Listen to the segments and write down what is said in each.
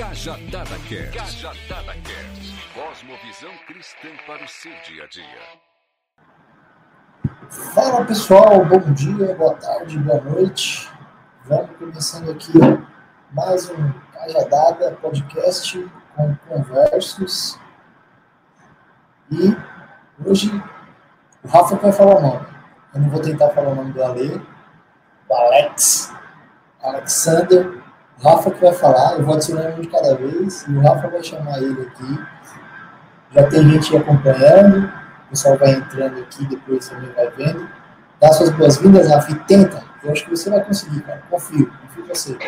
Cajadada Cast. Cajadada Cast. Cosmovisão cristã para o seu dia a dia. Fala pessoal, bom dia, boa tarde, boa noite. Vamos começando aqui mais um Cajadada Podcast com conversos. E hoje o Rafa vai falar o nome. Eu não vou tentar falar o nome do Ale, o Alex, Alexander Rafa que vai falar, eu vou adicionar um de cada vez, e o Rafa vai chamar ele aqui. Já tem gente acompanhando, o pessoal vai entrando aqui, depois também vai vendo. Dá suas boas-vindas, Rafa, e tenta. Eu acho que você vai conseguir, cara. Confio, confio em você.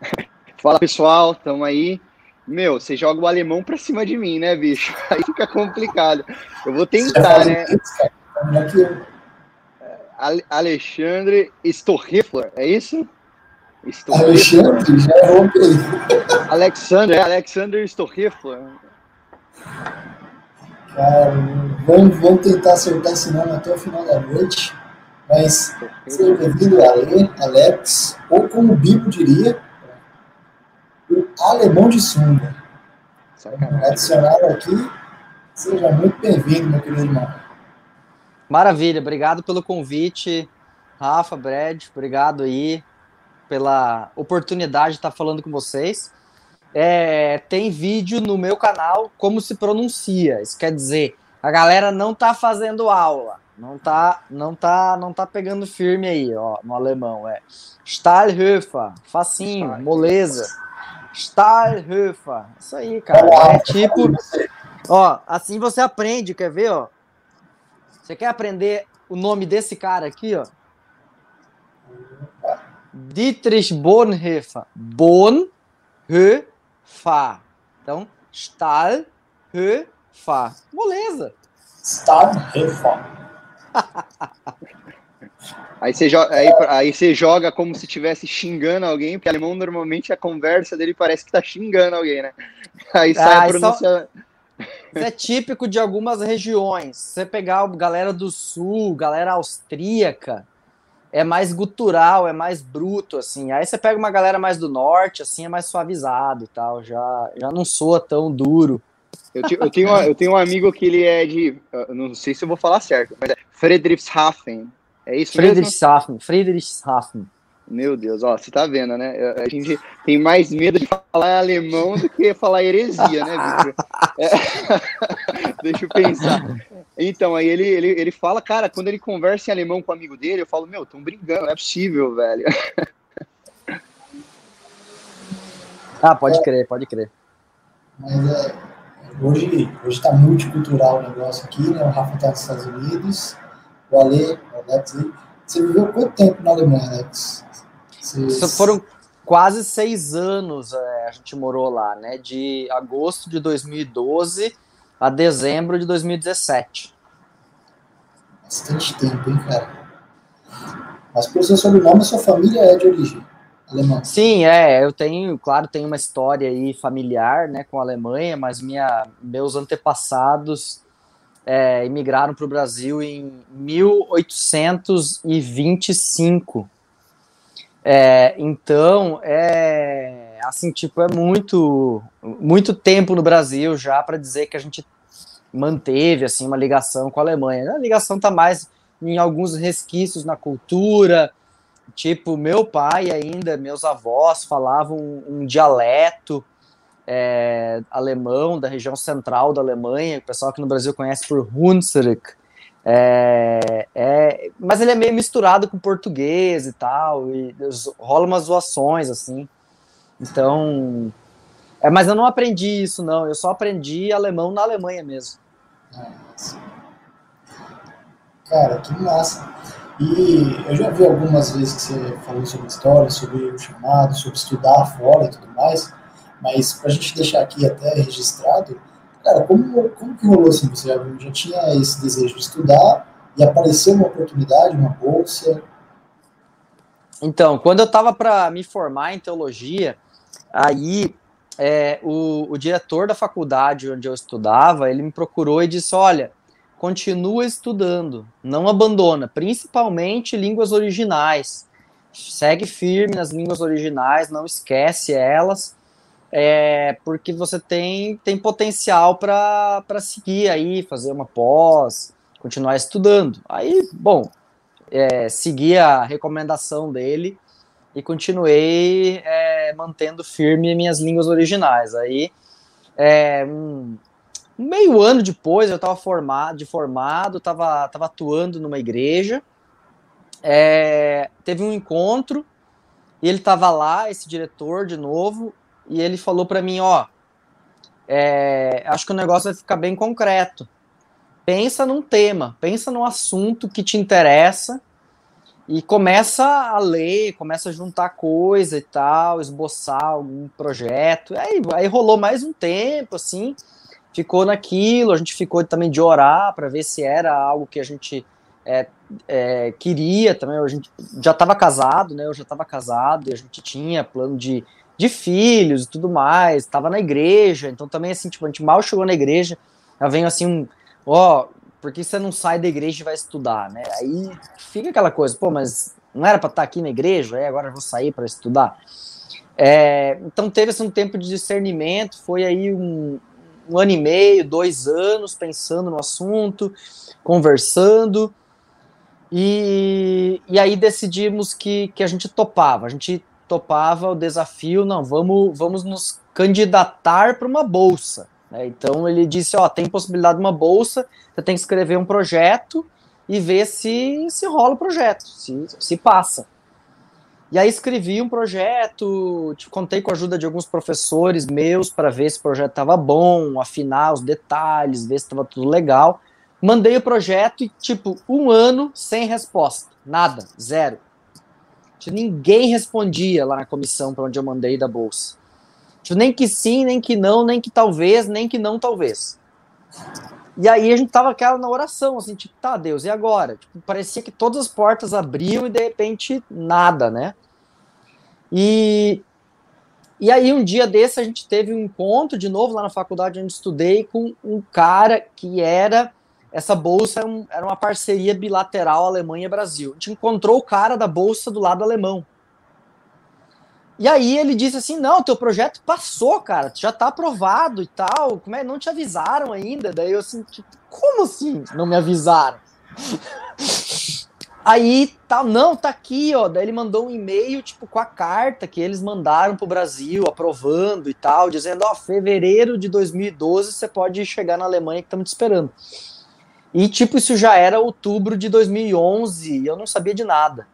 Fala pessoal, estamos aí. Meu, você joga o alemão pra cima de mim, né, bicho? Aí fica complicado. Eu vou tentar, né? Isso, cara. que eu. Alexandre Storrifler, é isso? Estou Alexandre, já errou Alexander, é Alexander Storrifler. Cara, vamos, vamos tentar acertar esse nome até o final da noite. Mas seja bem-vindo, Ale, Alex, ou como o Bibo diria, o alemão de sunga. Adicionado aqui, seja muito bem-vindo, meu querido irmão. Maravilha, obrigado pelo convite, Rafa, Brad, obrigado aí pela oportunidade de estar falando com vocês. É, tem vídeo no meu canal como se pronuncia. Isso quer dizer, a galera não tá fazendo aula, não tá, não tá, não tá pegando firme aí, ó, no alemão é Stahlhöfer, facinho, moleza. Stahlhöfer. Isso aí, cara. É tipo, ó, assim você aprende, quer ver, ó? Você quer aprender o nome desse cara aqui, ó? Dietrich Bonhoeffer. Bonhoeffer. Então, Stahlhofer. Moleza. Stahlhofer. Aí você, joga, aí, aí você joga como se estivesse xingando alguém, porque alemão normalmente a conversa dele parece que tá xingando alguém, né? Aí sai ah, a pronúncia. Isso é típico de algumas regiões. Você pegar a galera do sul, galera austríaca, é mais gutural, é mais bruto, assim. Aí você pega uma galera mais do norte, assim, é mais suavizado e tal, já, já não soa tão duro. Eu, eu, tenho, eu tenho um amigo que ele é de, não sei se eu vou falar certo, mas é Friedrichshafen. É isso Friedrichshafen, Friedrichshafen. Meu Deus, ó, você tá vendo, né? A gente tem mais medo de falar alemão do que falar heresia, né, Victor? É... Deixa eu pensar. Então, aí ele, ele, ele fala, cara, quando ele conversa em alemão com um amigo dele, eu falo, meu, tão brincando, não é possível, velho. Ah, pode crer, pode crer. Mas é, hoje, hoje tá multicultural o negócio aqui, né? O Rafa tá nos Estados Unidos, o Ale, o Alex, você viveu quanto tempo na Alemanha, Alex? Foram quase seis anos é, a gente morou lá, né? De agosto de 2012 a dezembro de 2017. Bastante tempo, hein, cara? Mas por seu sobrenome, sua família é de origem alemã? Sim, é. Eu tenho, claro, tenho uma história aí familiar, né, com a Alemanha, mas minha, meus antepassados é, imigraram para o Brasil em 1825. É, então, é assim, tipo, é muito muito tempo no Brasil já para dizer que a gente manteve assim uma ligação com a Alemanha. A ligação tá mais em alguns resquícios na cultura, tipo, meu pai ainda, meus avós falavam um, um dialeto é, alemão da região central da Alemanha, o pessoal que no Brasil conhece por Hunsrück, é, é, mas ele é meio misturado com português e tal, e rola umas zoações, assim. Então. É, mas eu não aprendi isso, não. Eu só aprendi alemão na Alemanha mesmo. Cara, que massa. E eu já vi algumas vezes que você falou sobre história, sobre o chamado, sobre estudar fora e tudo mais, mas para a gente deixar aqui até registrado, Cara, como, como que rolou assim? Você já, já tinha esse desejo de estudar e apareceu uma oportunidade, uma bolsa? Então, quando eu estava para me formar em teologia, aí é, o, o, diretor da faculdade onde eu estudava, ele me procurou e disse, olha, continua estudando, não abandona, principalmente línguas originais, segue firme nas línguas originais, não esquece elas, é, porque você tem, tem potencial para seguir aí, fazer uma pós, continuar estudando. Aí, bom, é, segui a recomendação dele e continuei é, mantendo firme minhas línguas originais. Aí, é, um, meio ano depois, eu estava formado, de formado, estava tava atuando numa igreja, é, teve um encontro, e ele estava lá, esse diretor, de novo, e ele falou para mim, ó, é, acho que o negócio vai ficar bem concreto. Pensa num tema, pensa num assunto que te interessa e começa a ler, começa a juntar coisa e tal, esboçar algum projeto. Aí, aí rolou mais um tempo, assim, ficou naquilo, a gente ficou também de orar para ver se era algo que a gente é, é, queria também. A gente já estava casado, né? Eu já estava casado e a gente tinha plano de de filhos e tudo mais, estava na igreja, então também assim, tipo, a gente mal chegou na igreja, já vem assim um, ó, por que você não sai da igreja e vai estudar, né? Aí fica aquela coisa, pô, mas não era para estar tá aqui na igreja, aí agora eu vou sair para estudar. É, então teve assim, um tempo de discernimento, foi aí um, um ano e meio, dois anos pensando no assunto, conversando, e, e aí decidimos que, que a gente topava. A gente topava o desafio, não, vamos, vamos nos candidatar para uma bolsa. Né? Então ele disse, ó, tem possibilidade de uma bolsa, você tem que escrever um projeto e ver se se rola o projeto, se, se passa. E aí escrevi um projeto, contei com a ajuda de alguns professores meus para ver se o projeto estava bom, afinar os detalhes, ver se estava tudo legal. Mandei o projeto e, tipo, um ano sem resposta. Nada, zero. Ninguém respondia lá na comissão para onde eu mandei da bolsa. Tipo, nem que sim, nem que não, nem que talvez, nem que não talvez. E aí a gente tava aquela na oração, assim, tipo, tá, Deus, e agora? Tipo, parecia que todas as portas abriam e de repente nada, né? E, e aí um dia desse a gente teve um encontro de novo lá na faculdade onde estudei com um cara que era essa bolsa era, um, era uma parceria bilateral Alemanha-Brasil. A gente encontrou o cara da bolsa do lado alemão. E aí ele disse assim: não, teu projeto passou, cara, já tá aprovado e tal. Como é? Não te avisaram ainda. Daí eu assim, tipo, como assim? Não me avisaram. aí tá, não, tá aqui, ó. Daí ele mandou um e-mail, tipo, com a carta que eles mandaram pro Brasil, aprovando e tal, dizendo, ó, fevereiro de 2012 você pode chegar na Alemanha que estamos te esperando. E, tipo, isso já era outubro de 2011 e eu não sabia de nada.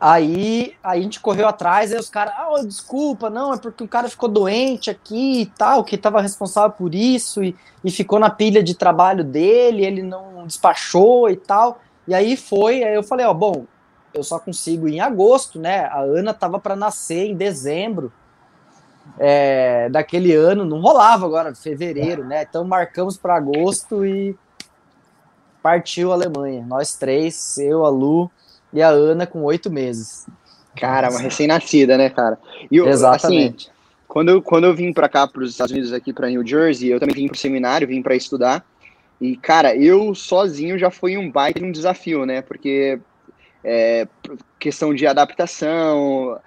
Aí, aí a gente correu atrás, aí os caras, ah, desculpa, não, é porque o cara ficou doente aqui e tal, que estava responsável por isso e, e ficou na pilha de trabalho dele, ele não despachou e tal. E aí foi, aí eu falei, ó, bom, eu só consigo em agosto, né? A Ana tava para nascer em dezembro é, daquele ano, não rolava agora, fevereiro, né? Então marcamos para agosto e partiu a Alemanha. Nós três, eu, a Lu e a Ana com oito meses. Cara, uma recém-nascida, né, cara? E eu, Exatamente. Assim, quando, eu, quando eu vim para cá, para os Estados Unidos, aqui para New Jersey, eu também vim para o seminário, vim para estudar. E, cara, eu sozinho já foi um baita um desafio, né? Porque é, questão de adaptação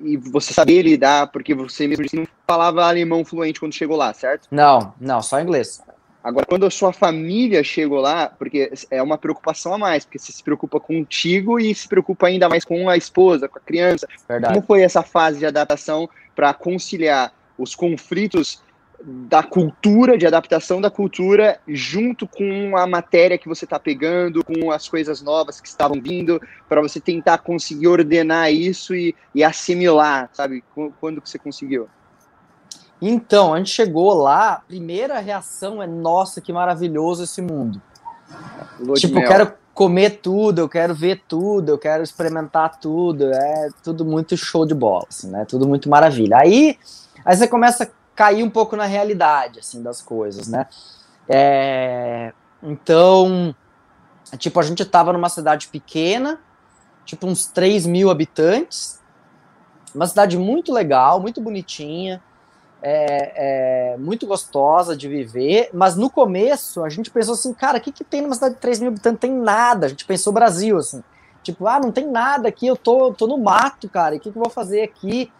e você saber lidar, porque você mesmo não falava alemão fluente quando chegou lá, certo? Não, não, só inglês. Agora, quando a sua família chegou lá, porque é uma preocupação a mais, porque você se preocupa contigo e se preocupa ainda mais com a esposa, com a criança. Verdade. Como foi essa fase de adaptação para conciliar os conflitos da cultura, de adaptação da cultura, junto com a matéria que você está pegando, com as coisas novas que estavam vindo, para você tentar conseguir ordenar isso e, e assimilar, sabe? Quando que você conseguiu? Então, a gente chegou lá, a primeira reação é: nossa, que maravilhoso esse mundo. Lua tipo, eu quero comer tudo, eu quero ver tudo, eu quero experimentar tudo, é tudo muito show de bola, assim, né? Tudo muito maravilha. Aí, aí você começa a cair um pouco na realidade, assim, das coisas, né? É, então, tipo, a gente tava numa cidade pequena, tipo uns 3 mil habitantes, uma cidade muito legal, muito bonitinha, é, é, muito gostosa de viver, mas no começo a gente pensou assim, cara, o que, que tem numa cidade de 3 mil habitantes? Tem nada. A gente pensou Brasil, assim. Tipo, ah, não tem nada aqui, eu tô, tô no mato, cara, e o que, que eu vou fazer aqui?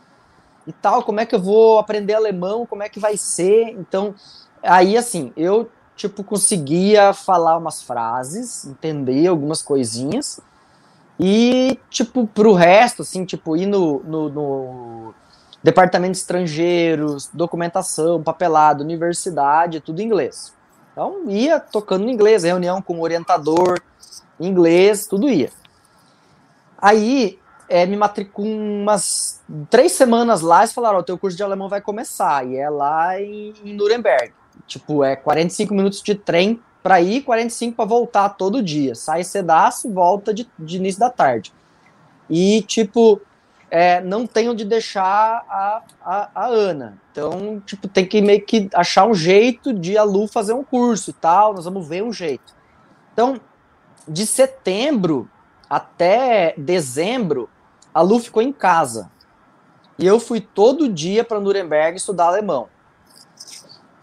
e tal, como é que eu vou aprender alemão, como é que vai ser? Então, aí assim, eu tipo conseguia falar umas frases, entender algumas coisinhas e tipo pro resto, assim, tipo ir no, no, no departamento de estrangeiros, documentação, papelado, universidade, tudo em inglês. Então ia tocando em inglês, reunião com o orientador, inglês, tudo ia. Aí é, me matriculei umas três semanas lá e falaram: o teu curso de alemão vai começar. E é lá em, em Nuremberg. Tipo, é 45 minutos de trem para ir, 45 para voltar todo dia. Sai cedaço, volta de, de início da tarde. E, tipo, é, não tem onde deixar a, a, a, Ana. Então, tipo, tem que meio que achar um jeito de a Lu fazer um curso e tal. Nós vamos ver um jeito. Então, de setembro até dezembro, a Lu ficou em casa. E eu fui todo dia para Nuremberg estudar alemão.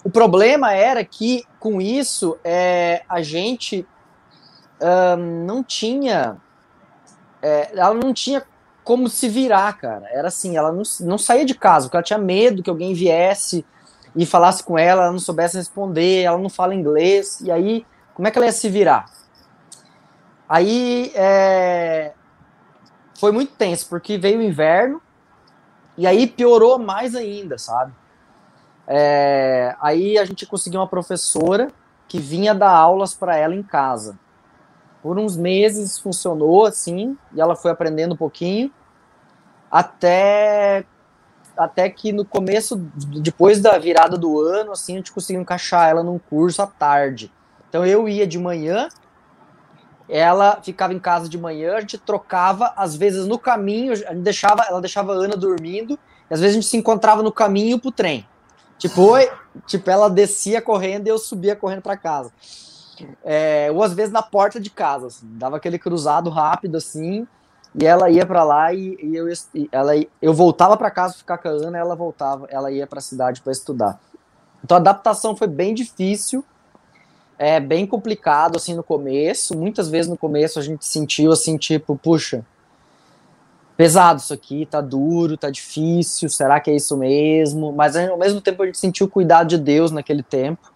O problema era que, com isso, é, a gente não tinha. É, ela não tinha como se virar, cara. Era assim, ela não, não saía de casa, porque ela tinha medo que alguém viesse e falasse com ela, ela não soubesse responder, ela não fala inglês, e aí, como é que ela ia se virar? Aí, é, foi muito tenso, porque veio o inverno, e aí piorou mais ainda, sabe? É, aí a gente conseguiu uma professora que vinha dar aulas para ela em casa. Por uns meses funcionou assim, e ela foi aprendendo um pouquinho, até até que no começo, depois da virada do ano, assim, a gente conseguiu encaixar ela num curso à tarde. Então eu ia de manhã ela ficava em casa de manhã, a gente trocava, às vezes no caminho, a gente deixava, ela deixava a Ana dormindo, e às vezes a gente se encontrava no caminho pro trem. Tipo, oi, tipo, ela descia correndo e eu subia correndo para casa. É, ou às vezes na porta de casa, assim, dava aquele cruzado rápido assim, e ela ia para lá e, e, eu e ela eu voltava para casa ficar com a Ana, ela voltava, ela ia para a cidade para estudar. Então a adaptação foi bem difícil é bem complicado assim no começo. Muitas vezes no começo a gente sentiu assim, tipo, puxa, pesado isso aqui, tá duro, tá difícil, será que é isso mesmo? Mas ao mesmo tempo a gente sentiu o cuidado de Deus naquele tempo.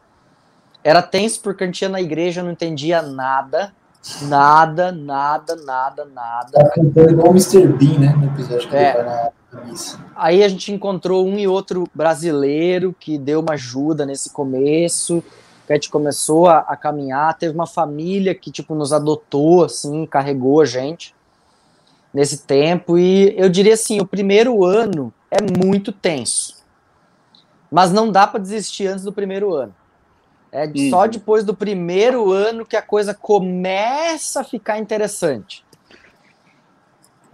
Era tenso porque a gente ia na igreja, não entendia nada. Nada, nada, nada, nada. Tá cantando igual o Mr. Bean, né? No episódio que é. ele vai na missa. Aí a gente encontrou um e outro brasileiro que deu uma ajuda nesse começo que a gente começou a, a, caminhar, teve uma família que, tipo, nos adotou, assim, carregou a gente nesse tempo, e eu diria assim, o primeiro ano é muito tenso, mas não dá para desistir antes do primeiro ano. É só depois do primeiro ano que a coisa começa a ficar interessante.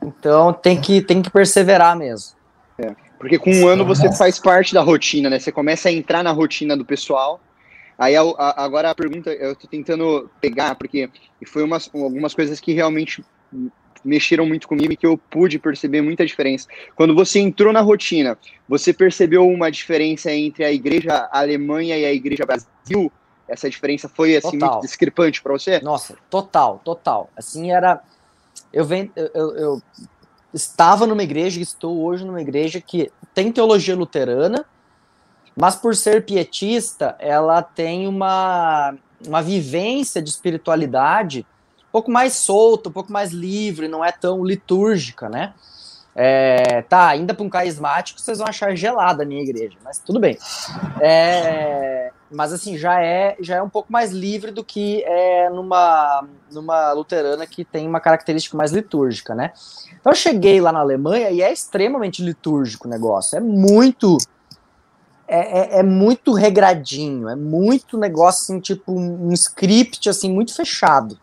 Então tem que, tem que perseverar mesmo. É, porque com um ano você faz parte da rotina, né? Você começa a entrar na rotina do pessoal Aí a, a, agora a pergunta, eu tô tentando pegar, porque foi umas, algumas coisas que realmente mexeram muito comigo e que eu pude perceber muita diferença. Quando você entrou na rotina, você percebeu uma diferença entre a igreja Alemanha e a igreja Brasil? Essa diferença foi assim total. muito discrepante para você? Nossa, total, total. Assim era eu, eu, eu, eu estava numa igreja, estou hoje numa igreja que tem teologia luterana, mas por ser pietista, ela tem uma, uma vivência de espiritualidade pouco mais solta, um pouco mais livre, não é tão litúrgica, né? É, tá, ainda para um carismático vocês vão achar gelada a minha igreja, mas tudo bem. É, mas assim, já é, já é um pouco mais livre do que é numa, numa luterana que tem uma característica mais litúrgica, né? Então eu cheguei lá na Alemanha e é extremamente litúrgico o negócio, é muito é, é, é, muito regradinho, é muito negócio assim, tipo um script assim muito fechado.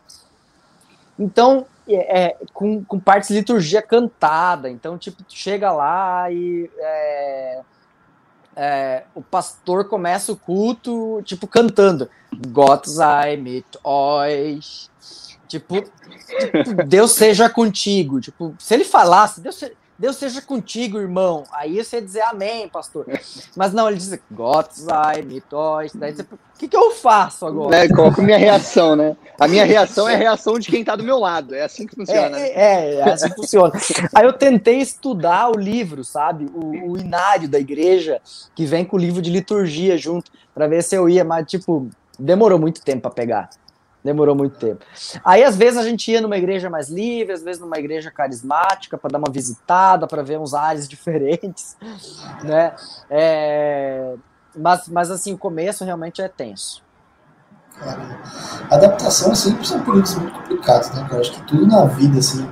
Então, é, é, com, com partes de liturgia cantada, então tipo chega lá e é, é, o pastor começa o culto tipo cantando. Gott sei mit euch, tipo, tipo Deus seja contigo, tipo se ele falasse Deus, Deus seja contigo, irmão. Aí você ia dizer amém, pastor. Mas não, ele diz, Gott sei mit euch. Daí você, o que, que eu faço agora? É, qual é a minha reação, né? A minha reação é a reação de quem tá do meu lado. É assim que funciona. É, é, é assim que funciona. Aí eu tentei estudar o livro, sabe? O, o inário da igreja, que vem com o livro de liturgia junto, para ver se eu ia, mas, tipo, demorou muito tempo para pegar. Demorou muito tempo. Aí, às vezes, a gente ia numa igreja mais livre, às vezes numa igreja carismática, para dar uma visitada, para ver uns ares diferentes, né? É... Mas, mas, assim, o começo realmente é tenso. Cara, adaptação sempre são períodos muito complicados, né, Eu acho que tudo na vida, assim,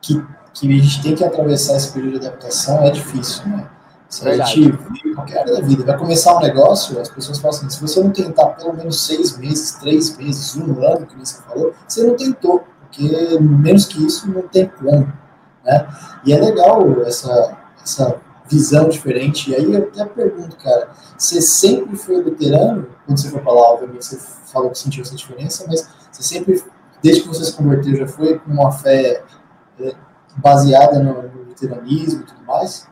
que, que a gente tem que atravessar esse período de adaptação é difícil, né? Se a gente vê qualquer área da vida, vai começar um negócio, as pessoas falam assim, se você não tentar pelo menos seis meses, três meses, um ano, que você falou, você não tentou, porque menos que isso não tem como, né? E é legal essa, essa visão diferente, e aí eu até pergunto, cara, você sempre foi luterano? Quando você foi para lá, obviamente você falou que sentiu essa diferença, mas você sempre, desde que você se converteu, já foi com uma fé é, baseada no, no luteranismo e tudo mais?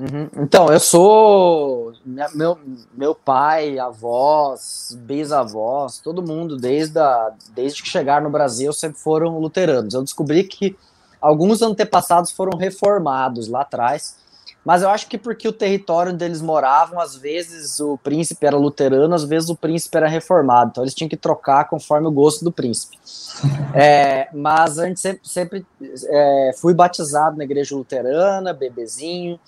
Uhum. Então, eu sou. Meu, meu pai, avós, bisavós, todo mundo, desde, a, desde que chegaram no Brasil, sempre foram luteranos. Eu descobri que alguns antepassados foram reformados lá atrás, mas eu acho que porque o território onde eles moravam, às vezes o príncipe era luterano, às vezes o príncipe era reformado, então eles tinham que trocar conforme o gosto do príncipe. É, mas a gente sempre, sempre é, fui batizado na igreja luterana, bebezinho.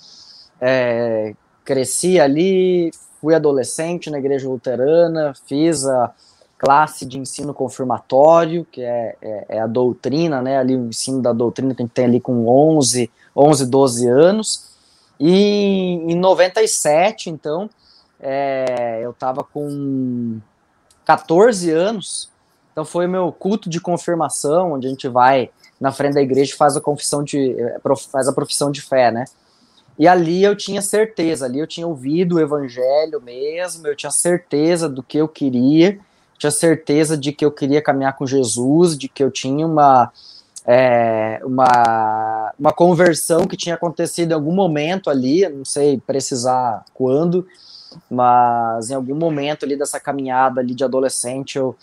É, cresci ali, fui adolescente na igreja luterana, fiz a classe de ensino confirmatório, que é, é, é, a doutrina, né, ali o ensino da doutrina que a gente tem ali com 11, 11 12 anos, e em 97, então, é, eu estava com 14 anos, então foi meu culto de confirmação, onde a gente vai na frente da igreja e faz a confissão de, é, faz a profissão de fé, né, e ali eu tinha certeza, ali eu tinha ouvido o evangelho mesmo, eu tinha certeza do que eu queria, tinha certeza de que eu queria caminhar com Jesus, de que eu tinha uma, é, uma, uma conversão que tinha acontecido em algum momento ali, não sei precisar quando, mas em algum momento ali dessa caminhada ali de adolescente eu,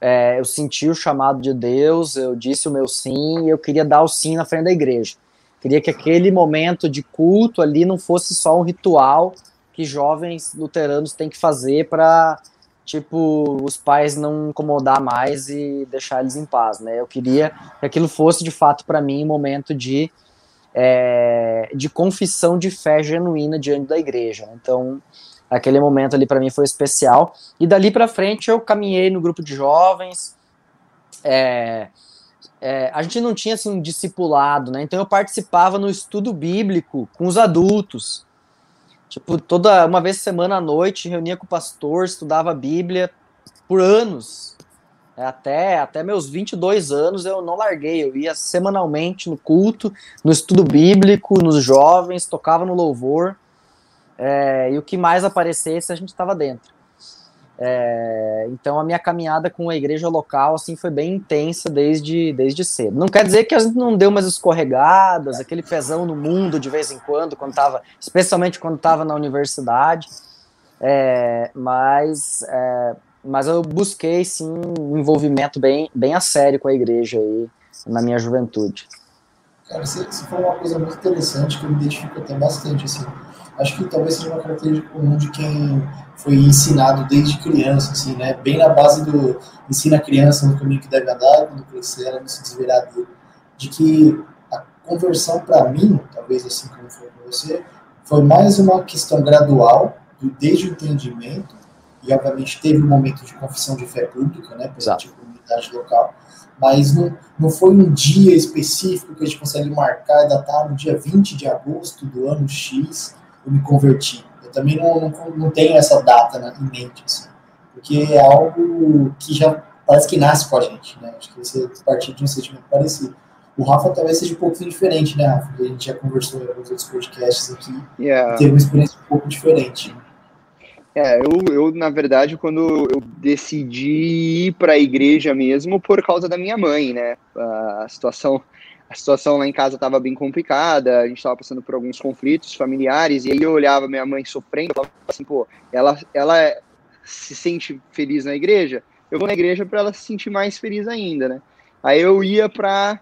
é, eu senti o chamado de Deus, eu disse o meu sim eu queria dar o sim na frente da igreja. Queria que aquele momento de culto ali não fosse só um ritual que jovens luteranos têm que fazer para tipo os pais não incomodar mais e deixar eles em paz, né? Eu queria que aquilo fosse de fato para mim um momento de é, de confissão de fé genuína diante da igreja. Então aquele momento ali para mim foi especial e dali para frente eu caminhei no grupo de jovens. É, é, a gente não tinha assim um discipulado, né? Então eu participava no estudo bíblico com os adultos. Tipo, toda uma vez semana à noite, reunia com o pastor, estudava a Bíblia por anos. É, até, até meus 22 anos eu não larguei, eu ia semanalmente no culto, no estudo bíblico, nos jovens, tocava no louvor, é, e o que mais aparecesse a gente estava dentro. É, então a minha caminhada com a igreja local assim foi bem intensa desde, desde cedo. Não quer dizer que a gente não deu umas escorregadas, aquele pezão no mundo de vez em quando, quando tava, especialmente quando estava na universidade. É, mas, é, mas eu busquei sim um envolvimento bem, bem a sério com a igreja aí na minha juventude. Cara, você, você falou uma coisa muito interessante que eu me identifico até bastante assim acho que talvez seja uma característica comum de quem foi ensinado desde criança, assim, né? Bem na base do ensina a criança no caminho que deve andar, quando crescer ela não se desvirar dele. De que a conversão para mim, talvez assim como foi para você, foi mais uma questão gradual, desde o entendimento, e obviamente teve um momento de confissão de fé pública, né, pela tipo, comunidade local, mas não, não foi um dia específico que a gente consegue marcar e datar no dia 20 de agosto do ano X, eu me converti. Também não, não, não tenho essa data né, em mente, assim, porque é algo que já parece que nasce com a gente, né? Acho que você partir de um sentimento parecido. O Rafa talvez seja um pouco diferente, né, Rafa? A gente já conversou em alguns outros podcasts aqui, yeah. teve uma experiência um pouco diferente. É, eu, eu, na verdade, quando eu decidi ir para a igreja mesmo por causa da minha mãe, né? A situação, a situação lá em casa estava bem complicada, a gente estava passando por alguns conflitos familiares, e aí eu olhava minha mãe sofrendo, eu falava assim, pô, ela, ela se sente feliz na igreja, eu vou na igreja para ela se sentir mais feliz ainda, né? Aí eu ia para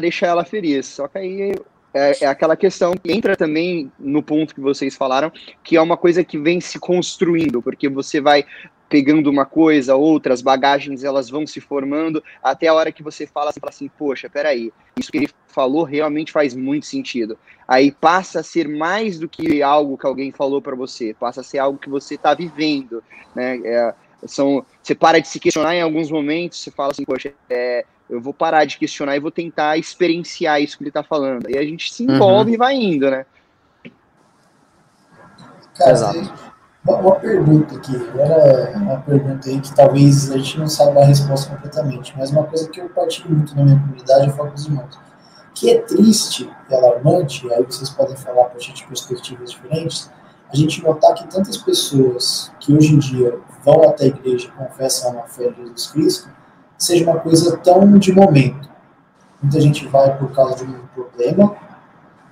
deixar ela feliz, só que aí é, é, aquela questão que entra também no ponto que vocês falaram, que é uma coisa que vem se construindo, porque você vai pegando uma coisa, outras bagagens, elas vão se formando, até a hora que você fala, você fala assim, poxa, peraí, isso que ele falou realmente faz muito sentido. Aí passa a ser mais do que algo que alguém falou para você, passa a ser algo que você está vivendo, né? É, são, você para de se questionar em alguns momentos, você fala assim, poxa, é, eu vou parar de questionar e vou tentar experienciar isso que ele está falando. E a gente se envolve uhum. e vai indo, né? Cara, Exato. Uma, uma, pergunta aqui, agora uma pergunta aí que talvez a gente não saiba a resposta completamente, mas uma coisa que eu partilho muito na minha comunidade, eu falo com os irmãos, que é triste e alarmante, aí vocês podem falar para a gente perspectivas diferentes, a gente notar que tantas pessoas que hoje em dia vão até a igreja e confessam a fé de Jesus Cristo, seja uma coisa tão de momento. Muita gente vai por causa de um problema,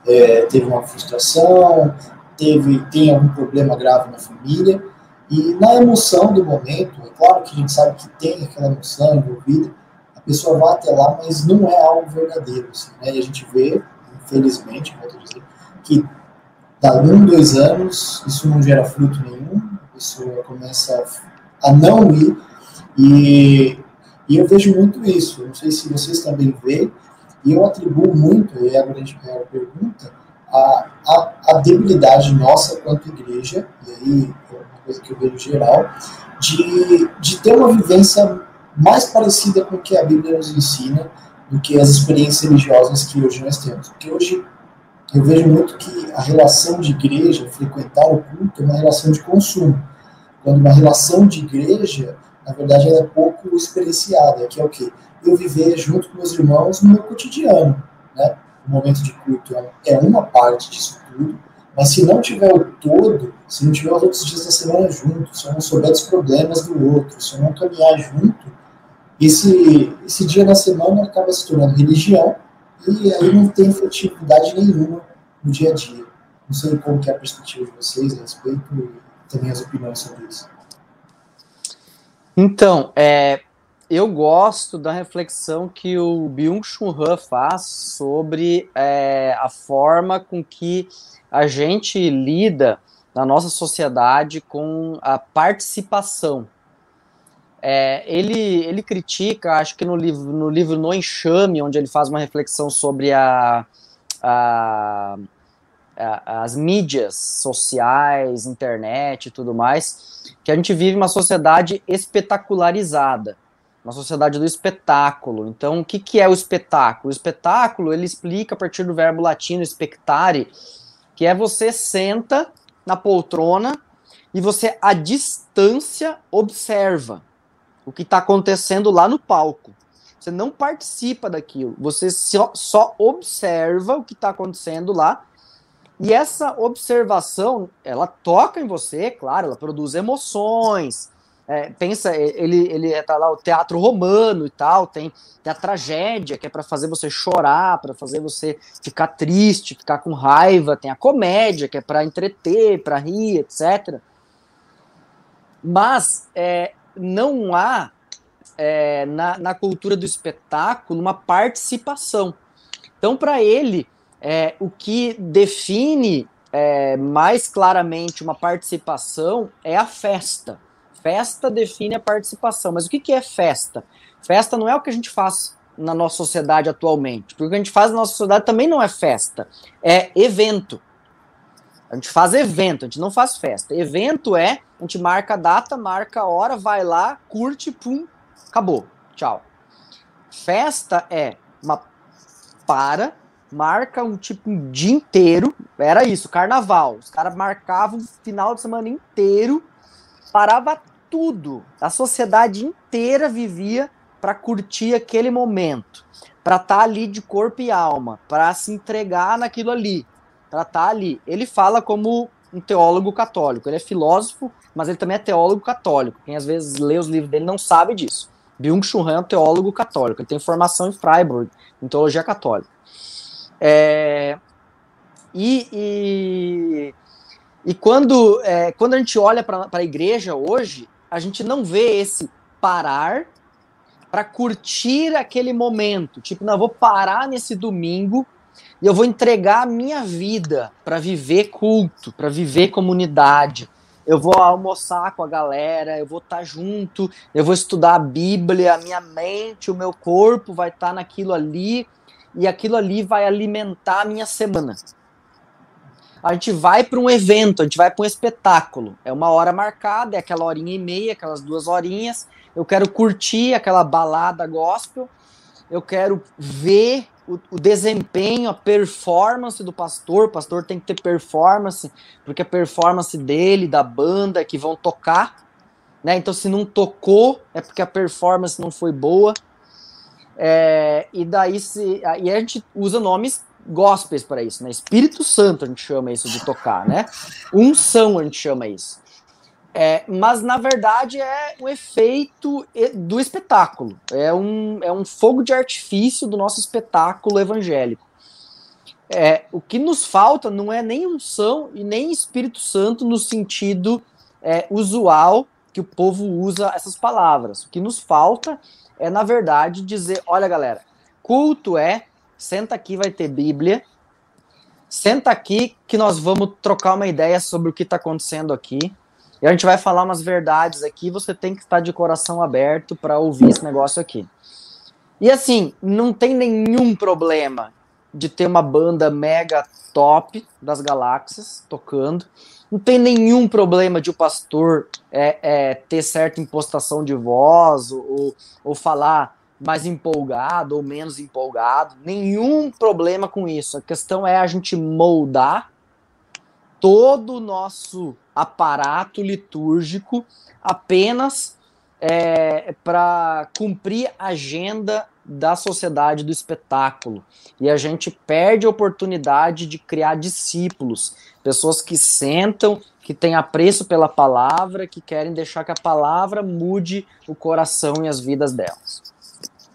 é, teve uma frustração, teve tem algum problema grave na família, e na emoção do momento, é claro que a gente sabe que tem aquela emoção envolvida, a pessoa vai até lá, mas não é algo verdadeiro. Assim, né? E a gente vê, infelizmente, dizer, que dá um, dois anos, isso não gera fruto nenhum, a pessoa começa a não ir, e e eu vejo muito isso, não sei se vocês também veem, e eu atribuo muito, e agora a gente pergunta, a, a, a, debilidade nossa quanto igreja, e aí é uma coisa que eu vejo geral, de, de ter uma vivência mais parecida com o que a Bíblia nos ensina do que as experiências religiosas que hoje nós temos. Porque hoje eu vejo muito que a relação de igreja, frequentar o culto, é uma relação de consumo. Quando uma relação de igreja na verdade, ela é pouco experienciada, que é o quê? Eu viver junto com meus irmãos no meu cotidiano, né? O momento de culto é uma parte disso tudo, mas se não tiver o todo, se não tiver os outros dias da semana juntos, se eu não souber dos problemas do outro, se eu não caminhar junto, esse, esse dia da semana acaba se tornando religião e aí não tem efetividade nenhuma no dia a dia. Não sei como é a perspectiva de vocês a respeito e também as opiniões sobre isso. Então, é, eu gosto da reflexão que o Byung-Chul Han faz sobre é, a forma com que a gente lida na nossa sociedade com a participação. É, ele, ele critica, acho que no livro, no livro No Enxame, onde ele faz uma reflexão sobre a, a, a as mídias sociais, internet e tudo mais, que a gente vive uma sociedade espetacularizada, uma sociedade do espetáculo. Então, o que, que é o espetáculo? O espetáculo, ele explica a partir do verbo latino spectare, que é você senta na poltrona e você, à distância, observa o que está acontecendo lá no palco. Você não participa daquilo, você só, só observa o que está acontecendo lá e essa observação, ela toca em você, claro, ela produz emoções. É, pensa, ele, ele tá lá o teatro romano e tal, tem, tem a tragédia, que é para fazer você chorar, para fazer você ficar triste, ficar com raiva, tem a comédia, que é para entreter, para rir, etc. Mas é, não há é, na, na cultura do espetáculo uma participação. Então, para ele, é, o que define é, mais claramente uma participação é a festa. Festa define a participação. Mas o que, que é festa? Festa não é o que a gente faz na nossa sociedade atualmente. Porque o que a gente faz na nossa sociedade também não é festa, é evento. A gente faz evento, a gente não faz festa. Evento é, a gente marca a data, marca a hora, vai lá, curte, pum, acabou, tchau. Festa é uma para, marca um tipo um dia inteiro. Era isso, carnaval. Os caras marcavam o final de semana inteiro, parava tudo. A sociedade inteira vivia para curtir aquele momento, para estar tá ali de corpo e alma, para se entregar naquilo ali, para estar tá ali. Ele fala como um teólogo católico. Ele é filósofo, mas ele também é teólogo católico. Quem às vezes lê os livros dele não sabe disso. Byung-Chul Han é um teólogo católico. Ele tem formação em Freiburg, em teologia católica. É, e, e, e quando, é, quando a gente olha para a igreja hoje, a gente não vê esse parar para curtir aquele momento. Tipo, não, eu vou parar nesse domingo e eu vou entregar a minha vida para viver culto, para viver comunidade. Eu vou almoçar com a galera, eu vou estar tá junto, eu vou estudar a Bíblia, a minha mente, o meu corpo vai estar tá naquilo ali e aquilo ali vai alimentar a minha semana. A gente vai para um evento, a gente vai para um espetáculo. É uma hora marcada, é aquela horinha e meia, aquelas duas horinhas. Eu quero curtir aquela balada gospel. Eu quero ver o, o, desempenho, a performance do pastor. O pastor tem que ter performance, porque a performance dele, da banda que vão tocar. Né? Então, se não tocou, é porque a performance não foi boa. É, e daí se, e a gente usa nomes gospels para isso, né? Espírito Santo a gente chama isso de tocar, né? Unção a gente chama isso. É, mas na verdade é o efeito do espetáculo, é um, é um fogo de artifício do nosso espetáculo evangélico. É, o que nos falta não é nem unção e nem Espírito Santo no sentido é, usual que o povo usa essas palavras. O que nos falta é, na verdade, dizer: olha, galera, culto é senta aqui, vai ter Bíblia. Senta aqui que nós vamos trocar uma ideia sobre o que está acontecendo aqui. E a gente vai falar umas verdades aqui. Você tem que estar de coração aberto para ouvir esse negócio aqui. E assim, não tem nenhum problema de ter uma banda mega top das galáxias tocando. Não tem nenhum problema de o pastor é, é, ter certa impostação de voz ou, ou falar mais empolgado ou menos empolgado, nenhum problema com isso. A questão é a gente moldar todo o nosso aparato litúrgico apenas é, para cumprir a agenda da sociedade do espetáculo. E a gente perde a oportunidade de criar discípulos, pessoas que sentam, que têm apreço pela palavra, que querem deixar que a palavra mude o coração e as vidas delas.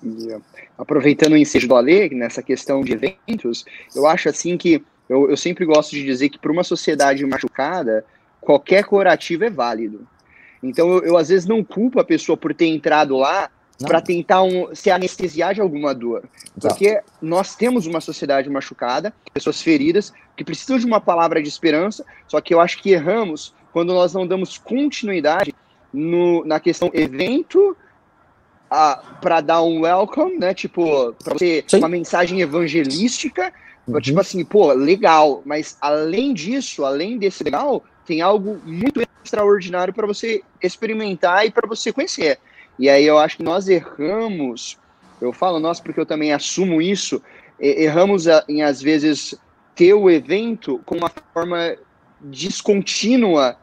E, aproveitando o ensejo do Ale, nessa questão de eventos, eu acho assim que eu, eu sempre gosto de dizer que para uma sociedade machucada, qualquer curativo é válido. Então eu, eu, às vezes não culpo a pessoa por ter entrado lá para tentar um, se anestesiar de alguma dor. Porque nós temos uma sociedade machucada, pessoas feridas, que precisam de uma palavra de esperança, só que eu acho que erramos quando nós não damos continuidade no, na questão evento para dar um welcome, né? Tipo, para você Sim. uma mensagem evangelística, uhum. tipo assim, pô, legal. Mas além disso, além desse legal, tem algo muito extraordinário para você experimentar e para você conhecer. E aí eu acho que nós erramos. Eu falo nós porque eu também assumo isso. Erramos em às vezes ter o evento com uma forma descontínua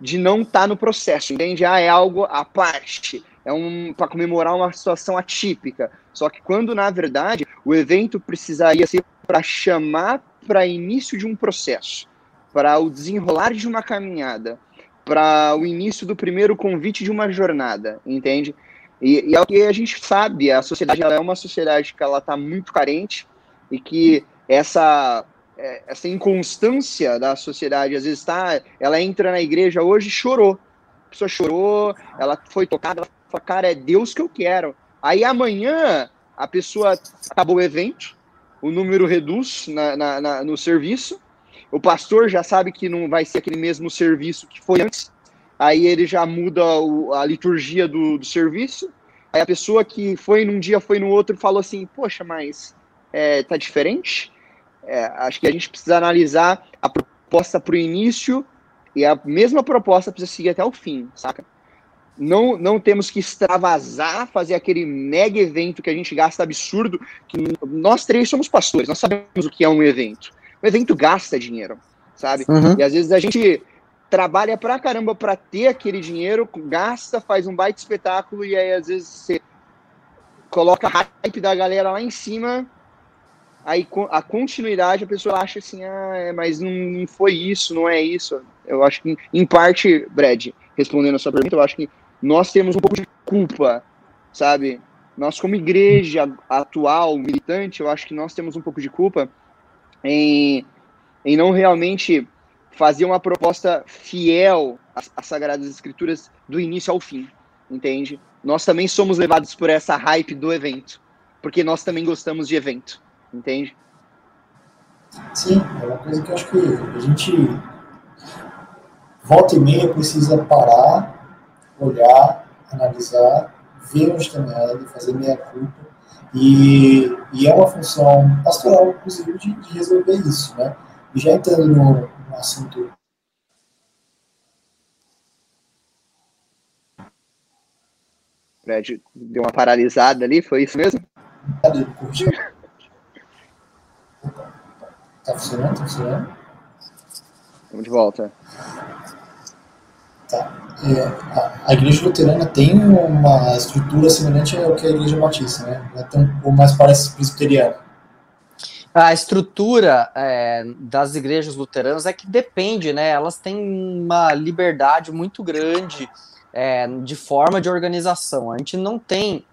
de não estar tá no processo, entende? Ah, é algo à parte é um para comemorar uma situação atípica. Só que quando na verdade o evento precisaria ser para chamar para início de um processo, para o desenrolar de uma caminhada, para o início do primeiro convite de uma jornada, entende? E, e é o que a gente sabe, a sociedade é uma sociedade que ela está muito carente e que essa é, essa inconstância da sociedade às vezes está, ela entra na igreja hoje chorou, a pessoa chorou, ela foi tocada, ela Fala, cara, é Deus que eu quero. Aí amanhã a pessoa acabou o evento, o número reduz na, na, na, no serviço, o pastor já sabe que não vai ser aquele mesmo serviço que foi antes, aí ele já muda o, a liturgia do, do, serviço, aí a pessoa que foi num dia, foi no outro, falou assim, poxa, mas é, tá diferente? É, acho que a gente precisa analisar a proposta para o início e a mesma proposta precisa seguir até o fim, saca? Não, não temos que extravasar, fazer aquele mega evento que a gente gasta absurdo. Que nós três somos pastores, nós sabemos o que é um evento. O evento gasta dinheiro, sabe? Uhum. E às vezes a gente trabalha pra caramba pra ter aquele dinheiro, gasta, faz um baita espetáculo e aí às vezes você coloca a hype da galera lá em cima aí a continuidade a pessoa acha assim, ah, é, mas não foi isso, não é isso. Eu acho que, em parte, Brad, respondendo a sua pergunta, eu acho que nós temos um pouco de culpa, sabe? Nós, como igreja atual, militante, eu acho que nós temos um pouco de culpa em, em não realmente fazer uma proposta fiel às, às Sagradas Escrituras do início ao fim, entende? Nós também somos levados por essa hype do evento, porque nós também gostamos de evento, entende? Sim, é uma coisa que eu acho que a gente volta e meia precisa parar, olhar, analisar, ver onde está errado, fazer meia culpa. E, e é uma função pastoral, inclusive, de, de resolver isso, né? E já entrando no, no assunto Fred deu uma paralisada ali, foi isso mesmo? Tá funcionando? Tá funcionando? Estamos de volta. Tá. É, a, a, igreja luterana tem uma estrutura semelhante ao que a igreja batista, né? É tão, ou mais parece presbiteriana. A estrutura é, das igrejas luteranas é que depende, né? Elas têm uma liberdade muito grande é, de forma de organização. A gente não tem,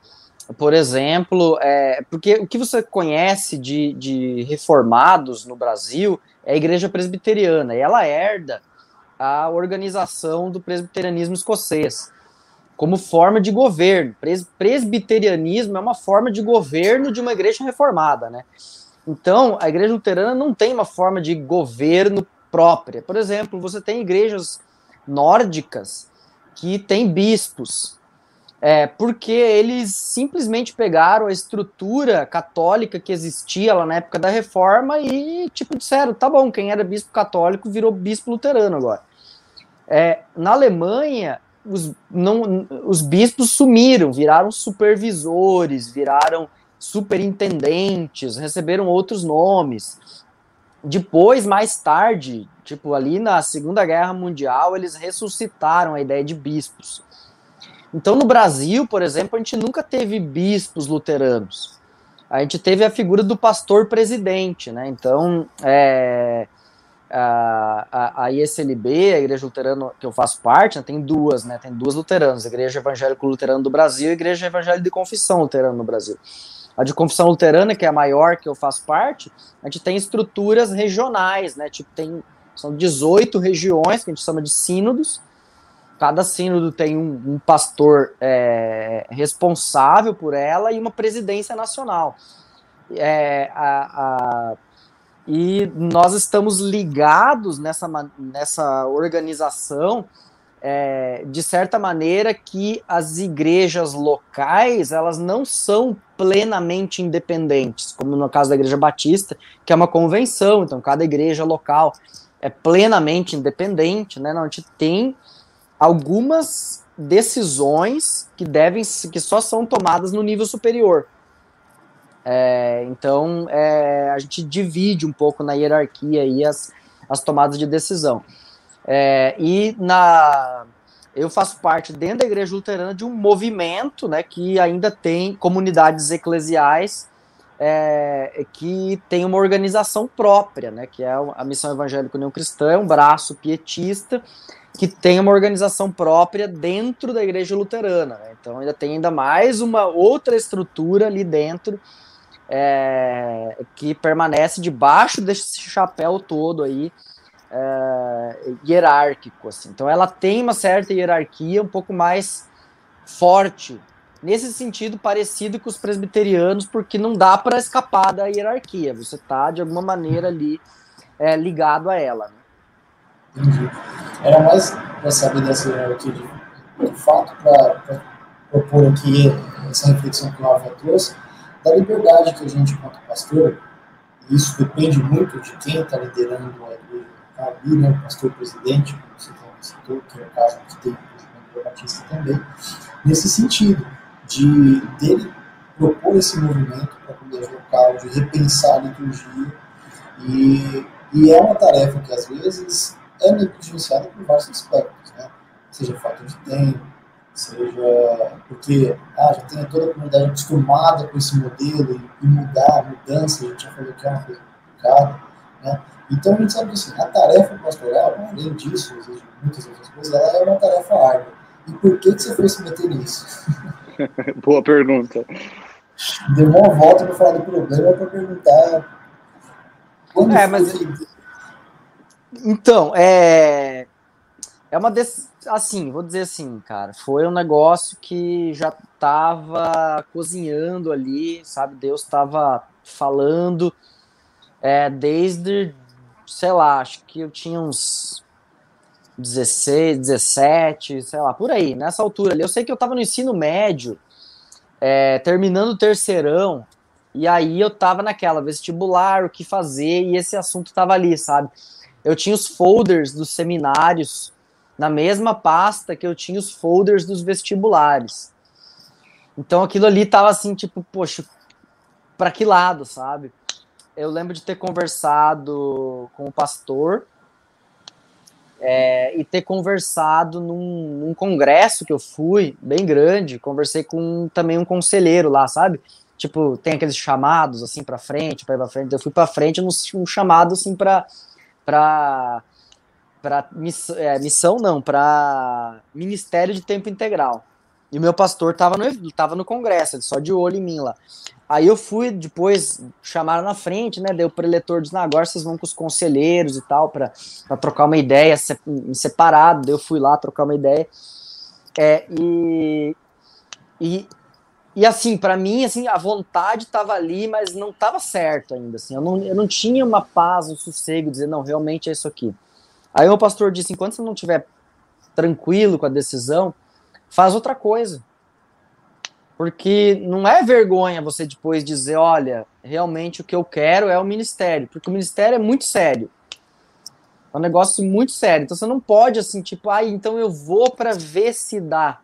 por exemplo, é, porque o que você conhece de, de reformados no Brasil é a igreja presbiteriana, e ela herda a organização do presbiterianismo escocês como forma de governo. Pres presbiterianismo é uma forma de governo de uma igreja reformada, né? Então, a igreja luterana não tem uma forma de governo própria. Por exemplo, você tem igrejas nórdicas que têm bispos, é, porque eles simplesmente pegaram a estrutura católica que existia lá na época da reforma e, tipo, disseram, tá bom, quem era bispo católico virou bispo luterano agora. É, na Alemanha, os, não, os bispos sumiram, viraram supervisores, viraram superintendentes, receberam outros nomes. Depois, mais tarde, tipo ali na Segunda Guerra Mundial, eles ressuscitaram a ideia de bispos. Então, no Brasil, por exemplo, a gente nunca teve bispos luteranos. A gente teve a figura do pastor presidente, né? Então, é, a, a, ISLB, a Igreja Luterana que eu faço parte, né, tem duas, né? Tem duas luteranas, a Igreja Evangélico Luterana do Brasil e a Igreja Evangélica de Confissão Luterana no Brasil. A de confissão luterana, que é a maior que eu faço parte, a gente tem estruturas regionais, né? Tipo, tem são 18 regiões que a gente chama de sínodos. Cada sínodo tem um, um pastor é, responsável por ela e uma presidência nacional. É, a, a, e nós estamos ligados nessa, nessa organização é, de certa maneira que as igrejas locais elas não são plenamente independentes, como no caso da Igreja Batista, que é uma convenção, então cada igreja local é plenamente independente, né? Não, a gente tem algumas decisões que devem que só são tomadas no nível superior. É, então é, a gente divide um pouco na hierarquia aí as, as tomadas de decisão. É, e na eu faço parte dentro da igreja luterana de um movimento né, que ainda tem comunidades eclesiais é, que tem uma organização própria, né, que é a Missão Evangélica União Cristã, é um braço pietista que tem uma organização própria dentro da igreja luterana. Né, então ainda tem ainda mais uma outra estrutura ali dentro é, que permanece debaixo desse chapéu todo aí é, hierárquico, assim. Então ela tem uma certa hierarquia um pouco mais forte, nesse sentido parecido com os presbiterianos, porque não dá para escapar da hierarquia. Você está de alguma maneira ali é, ligado a ela. Né? Entendi. Era mais para saber dessa hierarquia de, de fato para propor aqui essa reflexão que o Rafa trouxe da liberdade que a gente, enquanto pastor, isso depende muito de quem está liderando a igreja ali, né, o pastor presidente, como você citou, que é o caso que tem o Batista também, nesse sentido, de dele propor esse movimento para a comunidade local, de repensar a liturgia, e, e é uma tarefa que às vezes é negligenciada por vários aspectos, né? seja falta de tempo, Seja porque ah, já tem toda a comunidade acostumada com esse modelo e, mudar, mudança, a gente já falou que é uma coisa complicada, né? Então a gente sabe que assim, a tarefa pastoral, além disso, muitas outras coisas, ela é uma tarefa árdua. E por que, que você foi se meter nisso? Boa pergunta. Deu uma volta para falar do problema para perguntar. Quando é, mas. Então, é. É uma des... assim, vou dizer assim, cara, foi um negócio que já tava cozinhando ali, sabe? Deus estava falando é, desde, sei lá, acho que eu tinha uns 16, 17, sei lá, por aí, nessa altura ali. Eu sei que eu estava no ensino médio, é, terminando o terceirão, e aí eu tava naquela vestibular, o que fazer, e esse assunto tava ali, sabe? Eu tinha os folders dos seminários na mesma pasta que eu tinha os folders dos vestibulares. Então aquilo ali tava assim, tipo, poxa, para que lado, sabe? Eu lembro de ter conversado com o pastor é, e ter conversado num, num, congresso que eu fui, bem grande, conversei com também um conselheiro lá, sabe? Tipo, tem aqueles chamados assim para frente, para ir para frente. Eu fui para frente num, um chamado assim para para para miss, é, missão não, para ministério de tempo integral. E o meu pastor tava no tava no congresso, só de olho em mim lá. Aí eu fui, depois chamaram na frente, né? Deu preletor disse: agora vocês vão com os conselheiros e tal, para trocar uma ideia em separado. Daí eu fui lá trocar uma ideia. É, e, e, e assim, para mim, assim, a vontade estava ali, mas não estava certo ainda. Assim, eu, não, eu não tinha uma paz, um sossego, dizer, não, realmente é isso aqui. Aí o pastor disse: enquanto você não estiver tranquilo com a decisão, faz outra coisa. Porque não é vergonha você depois dizer, olha, realmente o que eu quero é o ministério, porque o ministério é muito sério. É um negócio muito sério. Então você não pode assim, tipo, ah, então eu vou para ver se dá.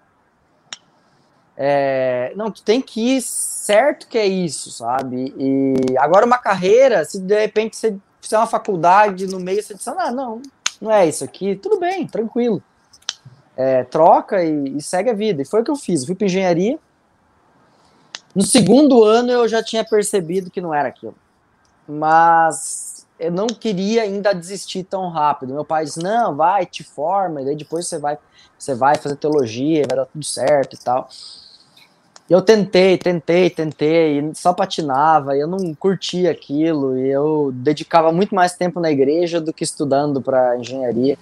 É, não, tu tem que ir certo que é isso, sabe? E agora uma carreira, se de repente você fizer uma faculdade no meio, você diz, ah, não, não é isso aqui, tudo bem, tranquilo. É, troca e, e, segue a vida. E foi o que eu fiz. Eu fui para engenharia, no segundo ano eu já tinha percebido que não era aquilo. Mas eu não queria ainda desistir tão rápido. Meu pai disse: "Não, vai, te forma, e daí depois você vai, você vai fazer teologia, vai dar tudo certo e tal". Eu tentei, tentei, tentei, e só patinava, e eu não curtia aquilo, e eu dedicava muito mais tempo na igreja do que estudando para engenharia.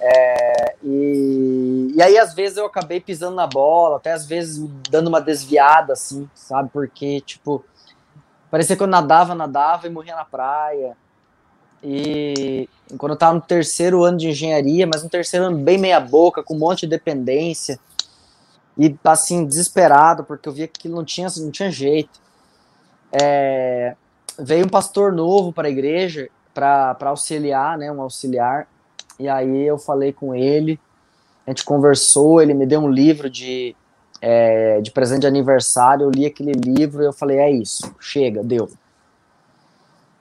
É, e, e aí, às vezes, eu acabei pisando na bola, até às vezes dando uma desviada, assim, sabe? Porque, tipo, parecia que eu nadava, nadava e morria na praia. E quando eu tava no terceiro ano de engenharia, mas no terceiro ano bem meia boca, com um monte de dependência. E assim, desesperado, porque eu via que não tinha, não tinha jeito. É, veio um pastor novo para a igreja para auxiliar, né, um auxiliar, e aí eu falei com ele, a gente conversou, ele me deu um livro de, é, de presente de aniversário, eu li aquele livro e eu falei, é isso, chega, deu.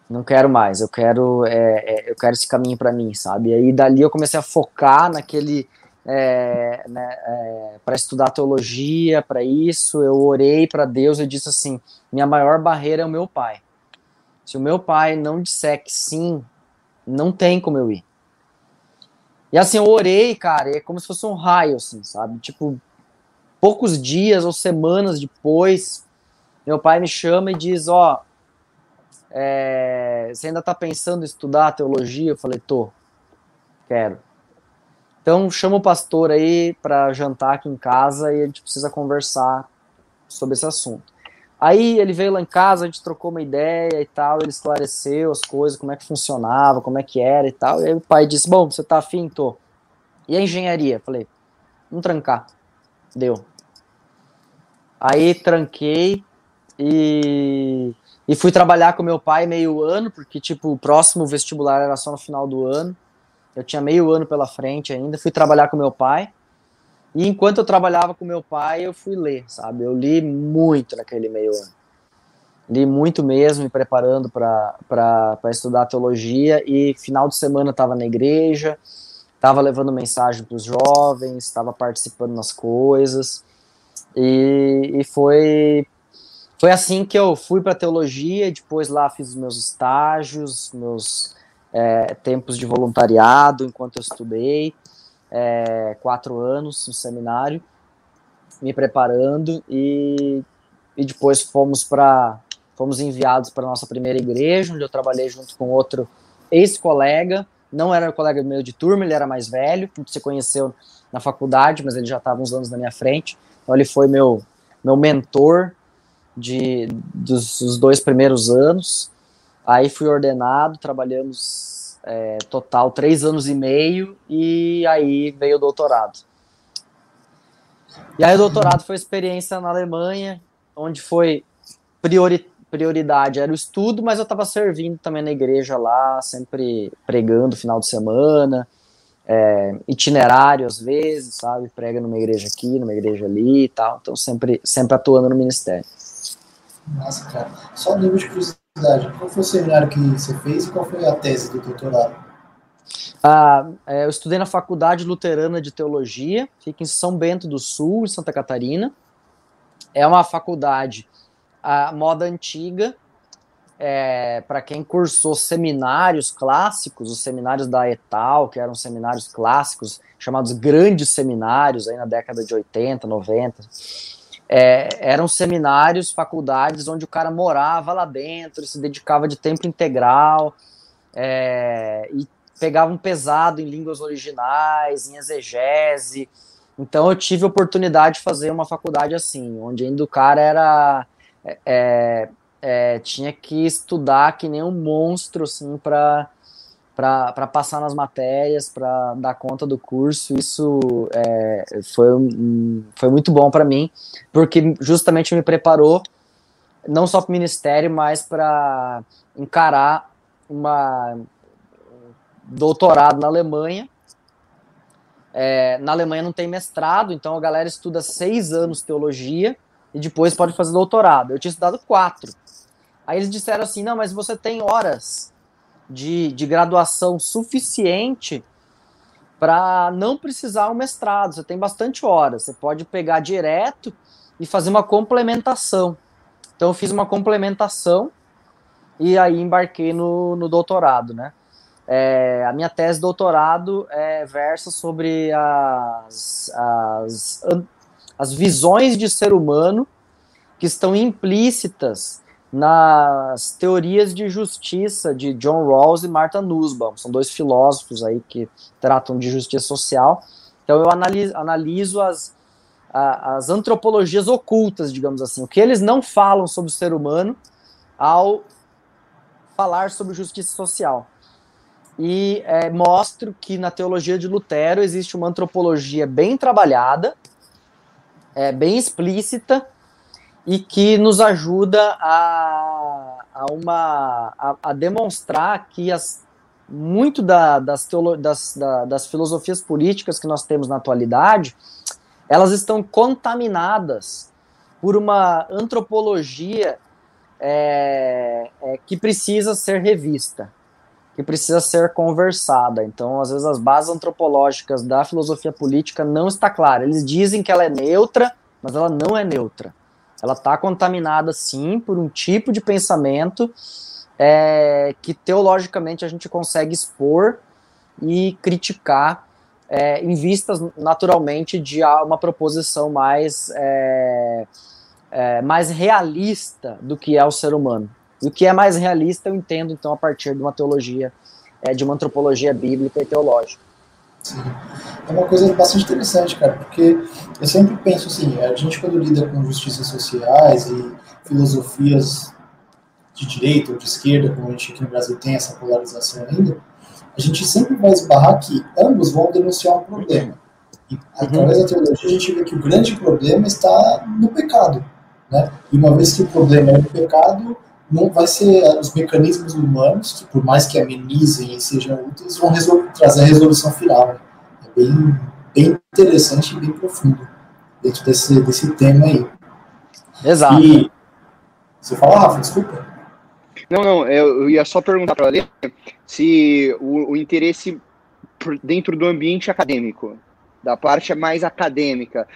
Não quero mais, eu quero, é, é, eu quero esse caminho para mim, sabe? E aí dali eu comecei a focar naquele, é, né, é, para estudar teologia, para isso, eu orei para Deus e disse assim: minha maior barreira é o meu pai. Se o meu pai não disser que sim, não tem como eu ir. E assim, eu orei, cara, é como se fosse um raio, assim, sabe? Tipo, poucos dias ou semanas depois, meu pai me chama e diz: Ó, é, você ainda tá pensando em estudar teologia? Eu falei: tô, quero. Então, chama o pastor aí para jantar aqui em casa e a gente precisa conversar sobre esse assunto. Aí ele veio lá em casa, a gente trocou uma ideia e tal, ele esclareceu as coisas, como é que funcionava, como é que era e tal. E aí o pai disse: Bom, você tá afim? Tô. E a engenharia? Falei: Vamos trancar. Deu. Aí tranquei e, e fui trabalhar com meu pai meio ano, porque, tipo, o próximo vestibular era só no final do ano. Eu tinha meio ano pela frente ainda. Fui trabalhar com meu pai. E enquanto eu trabalhava com meu pai, eu fui ler, sabe? Eu li muito naquele meio ano. Li muito mesmo, me preparando para estudar teologia. E final de semana estava na igreja, estava levando mensagem para os jovens, estava participando nas coisas. E, e foi foi assim que eu fui para teologia, depois lá fiz os meus estágios, meus é, tempos de voluntariado enquanto eu estudei, é, quatro anos no seminário, me preparando e, e depois fomos para fomos enviados para nossa primeira igreja, onde eu trabalhei junto com outro ex-colega, não era colega meu de turma, ele era mais velho, a gente se conheceu na faculdade, mas ele já estava uns anos na minha frente, então ele foi meu meu mentor de, dos, dos dois primeiros anos. Aí fui ordenado, trabalhamos é, total três anos e meio, e aí veio o doutorado. E aí o doutorado foi experiência na Alemanha, onde foi priori, prioridade era o estudo, mas eu estava servindo também na igreja lá, sempre pregando final de semana, é, itinerário às vezes, sabe? Prega numa igreja aqui, numa igreja ali e tal. Então sempre, sempre atuando no ministério. Nossa, cara. Só nível de qual foi o seminário que você fez e qual foi a tese do doutorado? Ah, é, eu estudei na Faculdade Luterana de Teologia, fica em São Bento do Sul, em Santa Catarina. É uma faculdade a moda antiga, é, para quem cursou seminários clássicos, os seminários da ETAL, que eram seminários clássicos, chamados grandes seminários, aí na década de 80, 90 é, eram seminários, faculdades onde o cara morava lá dentro, se dedicava de tempo integral é, e pegava um pesado em línguas originais, em exegese. Então eu tive a oportunidade de fazer uma faculdade assim, onde ainda o cara era é, é, é tinha que estudar que nem um monstro assim para para passar nas matérias, para dar conta do curso. Isso é, foi, foi muito bom para mim, porque justamente me preparou não só para o ministério, mas para encarar uma doutorado na Alemanha. É, na Alemanha não tem mestrado, então a galera estuda seis anos teologia e depois pode fazer doutorado. Eu tinha estudado quatro. Aí eles disseram assim: não, mas você tem horas de, de graduação suficiente para não precisar um mestrado. Você tem bastante horas, você pode pegar direto e fazer uma complementação. Então eu fiz uma complementação e aí embarquei no, no doutorado, né? É, a minha tese de doutorado é, versa sobre as, as, as visões de ser humano que estão implícitas nas teorias de justiça de John Rawls e Martha Nussbaum. São dois filósofos aí que tratam de justiça social. Então eu analiso, analiso as, a, as antropologias ocultas, digamos assim, o que eles não falam sobre o ser humano ao falar sobre justiça social. E é, mostro que na teologia de Lutero existe uma antropologia bem trabalhada, é, bem explícita, e que nos ajuda a, a uma, a, a, demonstrar que as, muito da, das, teolo, das, da, das filosofias políticas que nós temos na atualidade, elas estão contaminadas por uma antropologia é, é, que precisa ser revista, que precisa ser conversada. Então, às vezes, as bases antropológicas da filosofia política não está clara. Eles dizem que ela é neutra, mas ela não é neutra. Ela está contaminada, sim, por um tipo de pensamento é, que teologicamente a gente consegue expor e criticar é, em vistas, naturalmente, de uma proposição mais, é, é, mais realista do que é o ser humano. E o que é mais realista eu entendo, então, a partir de uma teologia, é, de uma antropologia bíblica e teológica. É uma coisa bastante interessante, cara, porque eu sempre penso assim, a gente quando lida com justiças sociais e filosofias de direita ou de esquerda, como a gente aqui no Brasil tem essa polarização ainda, a gente sempre vai esbarrar que ambos vão denunciar um problema. E através da teologia a gente vê que o grande problema está no pecado. Né? E uma vez que o problema é o pecado, não vai ser os mecanismos humanos, que por mais que amenizem e sejam úteis, vão trazer a resolução final. Né? É bem, bem interessante e bem profundo dentro desse, desse tema aí. Exato. E, você fala, Rafa, desculpa. Não, não, eu ia só perguntar para ela se o, o, interesse dentro do ambiente acadêmico, da parte mais acadêmica,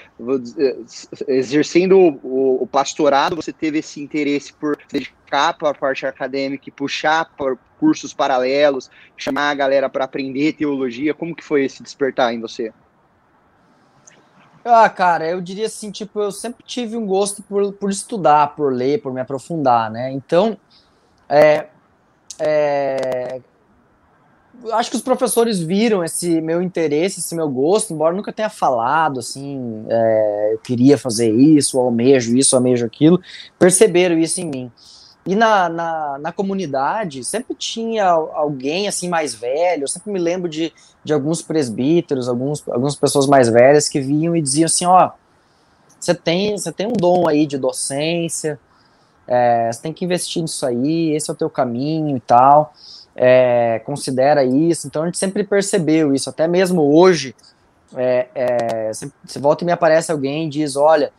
exercendo o, o pastorado, você teve esse interesse por se dedicar para a parte acadêmica e puxar por cursos paralelos, chamar a galera para aprender teologia. Como que foi esse despertar em você? Ah, cara, eu diria assim, tipo, eu sempre tive um gosto por, por estudar, por ler, por me aprofundar, né? Então, é, é, acho que os professores viram esse meu interesse, esse meu gosto, embora nunca tenha falado assim, é, eu queria fazer isso, almejo isso, almejo aquilo, perceberam isso em mim. E na, na, na, comunidade sempre tinha alguém assim mais velho, eu sempre me lembro de, de alguns presbíteros, alguns, algumas pessoas mais velhas que vinham e diziam assim, ó, você tem, você tem um dom aí de docência, é, você tem que investir nisso aí, esse é o teu caminho e tal é, considera isso, então a gente sempre percebeu isso, até mesmo hoje, é, é, se volta e me aparece alguém e diz, olha,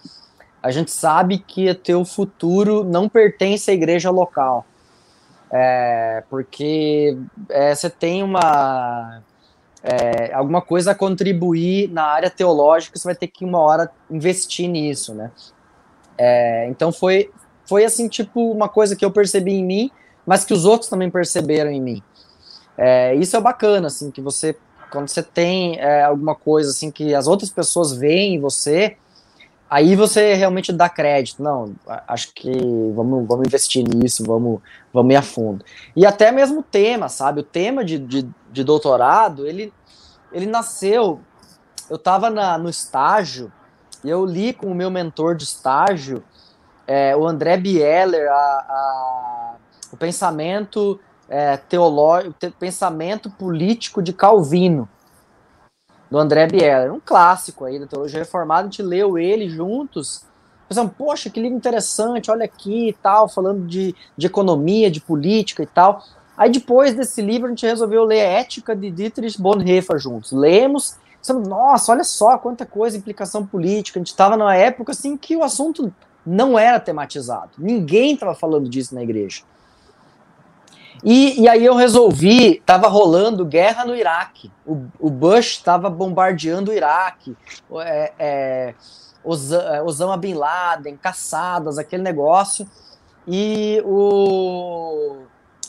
a gente sabe que o teu futuro não pertence à igreja local, é, porque é, você tem uma é, alguma coisa a contribuir na área teológica, você vai ter que uma hora investir nisso, né? É, então foi foi assim tipo uma coisa que eu percebi em mim mas que os outros também perceberam em mim. É, isso é bacana, assim, que você, quando você tem alguma coisa assim que as outras pessoas veem em você, aí você realmente dá crédito. Não, acho que vamos, vamos investir nisso, vamos, vamos ir a fundo. E até mesmo o tema, sabe? O tema de, de, de doutorado, ele, ele nasceu. Eu estava no estágio e eu li com o meu mentor de estágio, é, o André Bieler, a, a o pensamento é, teológico, pensamento político de Calvino, do André Bieler, um clássico aí da teologia reformada, a gente leu ele juntos, pensamos, poxa, que livro interessante, olha aqui e tal, falando de, de economia, de política e tal. Aí depois desse livro a gente resolveu ler Ética de Dietrich Bonhoeffer juntos. Lemos, pensamos, nossa, olha só quanta coisa, implicação política. A gente estava numa época assim que o assunto não era tematizado. Ninguém estava falando disso na igreja. E, e aí eu resolvi, tava rolando guerra no Iraque. O, o Bush estava bombardeando o Iraque. É, é, é, Osama Bin Laden, caçadas, aquele negócio. E o,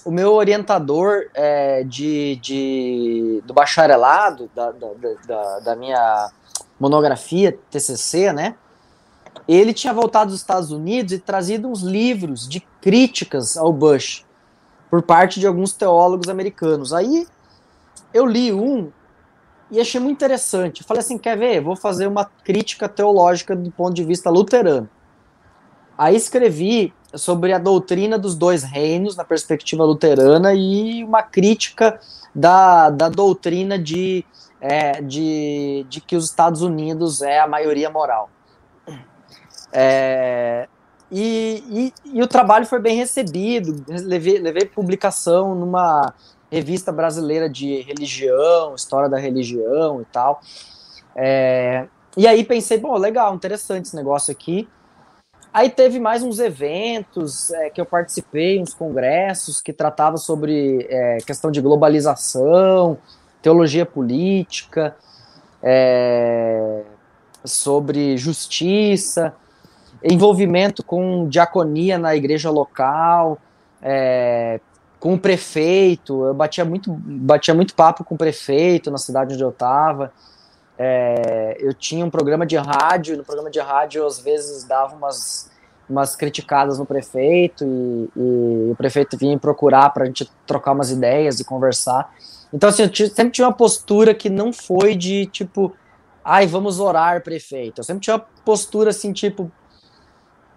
o meu orientador é, de, de, do bacharelado, da, da, da, da minha monografia, TCC, né? Ele tinha voltado dos Estados Unidos e trazido uns livros de críticas ao Bush por parte de alguns teólogos americanos. Aí eu li um e achei muito interessante. falei assim: quer ver? Vou fazer uma crítica teológica do ponto de vista luterano. Aí escrevi sobre a doutrina dos dois reinos na perspectiva luterana e uma crítica da, da doutrina de, é, de, de que os Estados Unidos é a maioria moral. É, e, e, e, o trabalho foi bem recebido. Levei, levei publicação numa revista brasileira de religião, história da religião e tal. É, e aí pensei, bom, legal, interessante esse negócio aqui. Aí teve mais uns eventos é, que eu participei, uns congressos que tratavam sobre é, questão de globalização, teologia política, é, sobre justiça envolvimento com diaconia na igreja local, é, com o prefeito, eu batia muito, batia muito papo com o prefeito na cidade onde eu estava. É, eu tinha um programa de rádio, no programa de rádio às vezes dava umas, umas criticadas no prefeito e, e o prefeito vinha procurar para a gente trocar umas ideias e conversar. Então, assim, eu sempre tinha uma postura que não foi de tipo, ai, vamos orar, prefeito. Eu sempre tinha uma postura assim, tipo,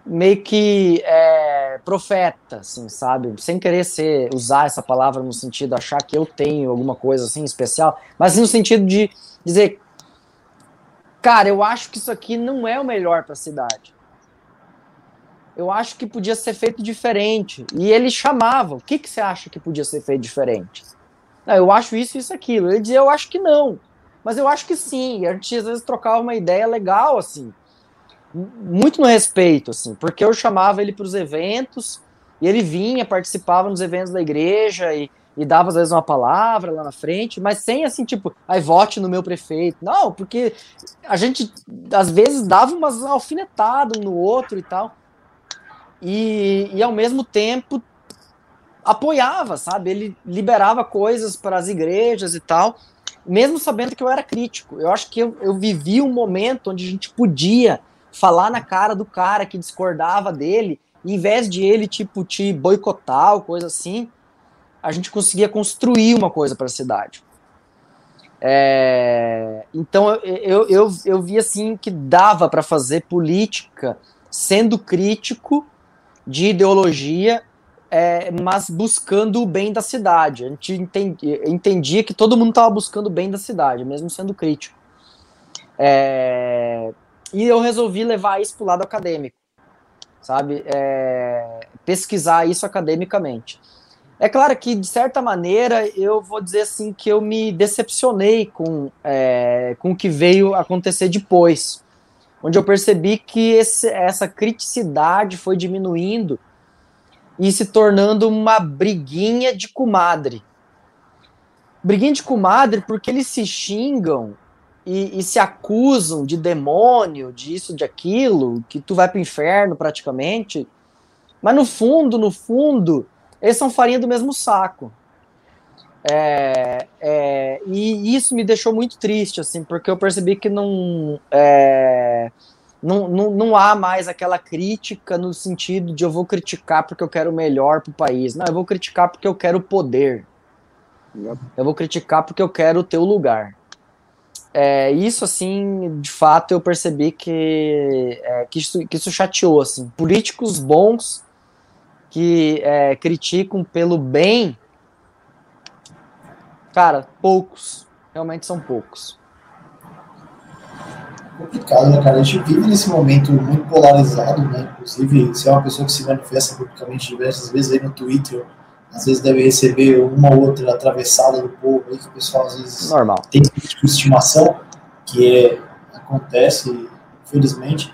meio que é, profeta, assim, sabe? Sem querer ser, usar essa palavra no sentido de achar que eu tenho alguma coisa assim especial, mas no sentido de dizer, cara, eu acho que isso aqui não é o melhor para a cidade. Eu acho que podia ser feito diferente. E ele chamava, o que, que você acha que podia ser feito diferente? Não, eu acho isso, isso, aquilo. Ele dizia, eu acho que não. Mas eu acho que sim. E a gente às vezes trocava uma ideia legal, assim muito no respeito, assim, porque eu chamava ele para os eventos e ele vinha, participava nos eventos da igreja e e dava às vezes uma palavra lá na frente, mas sem assim, tipo, aí vote no meu prefeito. Não, porque a gente às vezes dava umas alfinetadas um no outro e tal. E, e ao mesmo tempo apoiava, sabe? Ele liberava coisas para as igrejas e tal, mesmo sabendo que eu era crítico. Eu acho que eu, eu vivi um momento onde a gente podia falar na cara do cara que discordava dele, em vez de ele, tipo, te boicotar ou coisa assim, a gente conseguia construir uma coisa para a cidade. É, então eu, eu, eu, vi assim que dava para fazer política sendo crítico de ideologia, é, mas buscando o bem da cidade. A gente entendia que todo mundo estava buscando o bem da cidade, mesmo sendo crítico. É, e eu resolvi levar isso para o lado acadêmico, sabe? É, pesquisar isso academicamente. É claro que, de certa maneira, eu vou dizer assim que eu me decepcionei com, é, com o que veio acontecer depois, onde eu percebi que esse, essa criticidade foi diminuindo e se tornando uma briguinha de comadre. Briguinha de comadre porque eles se xingam e, e se acusam de demônio, disso, de aquilo, que tu vai pro inferno praticamente, mas no fundo, no fundo eles são farinha do mesmo saco. É, é, e isso me deixou muito triste, assim, porque eu percebi que não, é, não, não, não há mais aquela crítica no sentido de eu vou criticar porque eu quero o melhor para o país. Não, eu vou criticar porque eu quero poder. Eu vou criticar porque eu quero o teu lugar. É, isso, assim, de fato, eu percebi que, é, que, isso, que isso chateou, assim. Políticos bons que é, criticam pelo bem, cara, poucos. Realmente são poucos. Complicado, né, cara? A gente vive nesse momento muito polarizado, né? Inclusive, se é uma pessoa que se manifesta publicamente diversas vezes aí no Twitter, às vezes deve receber uma ou outra atravessada do povo aí, que o pessoal às vezes Normal. tem tipo estimação, que é, acontece, infelizmente.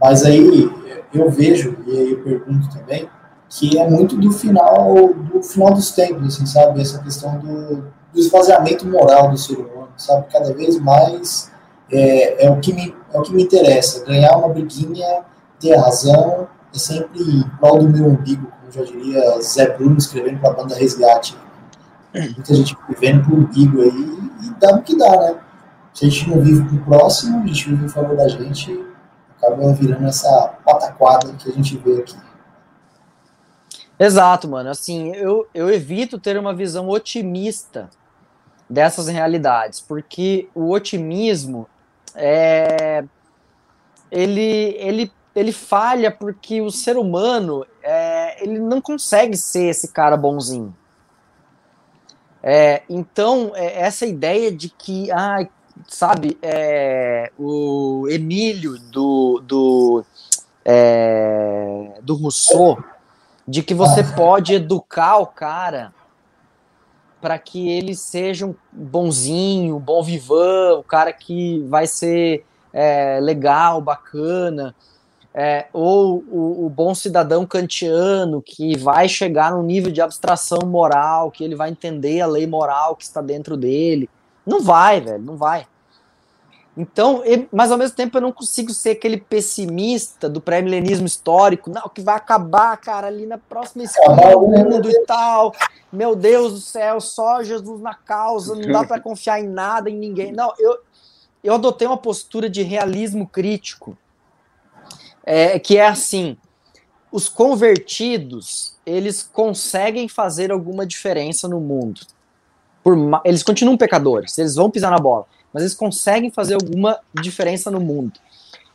Mas aí eu vejo, e aí eu pergunto também, que é muito do final do final dos tempos, assim, sabe? Essa questão do, do esvaziamento moral do ser humano, sabe? Cada vez mais é, é, o que me, é o que me interessa. Ganhar uma briguinha, ter razão, é sempre em prol do meu umbigo, já diria Zé Bruno escrevendo para a banda Resgate. Muita gente vivendo pro umbigo aí e dá o que dá, né? Se a gente não vive pro próximo, a gente vive em favor da gente, acaba virando essa pataquada que a gente vê aqui. Exato, mano. Assim, eu, eu evito ter uma visão otimista dessas realidades, porque o otimismo é, ele, ele, ele falha porque o ser humano é, ele não consegue ser esse cara bonzinho. É, então, é, essa ideia de que, ah, sabe, é, o Emílio do, do, é, do Rousseau, de que você pode educar o cara para que ele seja um bonzinho, bom vivan, o cara que vai ser é, legal, bacana, é, ou o, o, bom cidadão kantiano que vai chegar num nível de abstração moral, que ele vai entender a lei moral que está dentro dele. Não vai, velho, não vai. Então, mas ao mesmo tempo eu não consigo ser aquele pessimista do pré-milenismo histórico, não, que vai acabar, cara, ali na próxima esquina do mundo e tal. Meu Deus do céu, só Jesus na causa, não dá para confiar em nada, em ninguém. Não, eu, eu adotei uma postura de realismo crítico, é, que é assim: os convertidos, eles conseguem fazer alguma diferença no mundo. Por, eles continuam pecadores, eles vão pisar na bola mas eles conseguem fazer alguma diferença no mundo.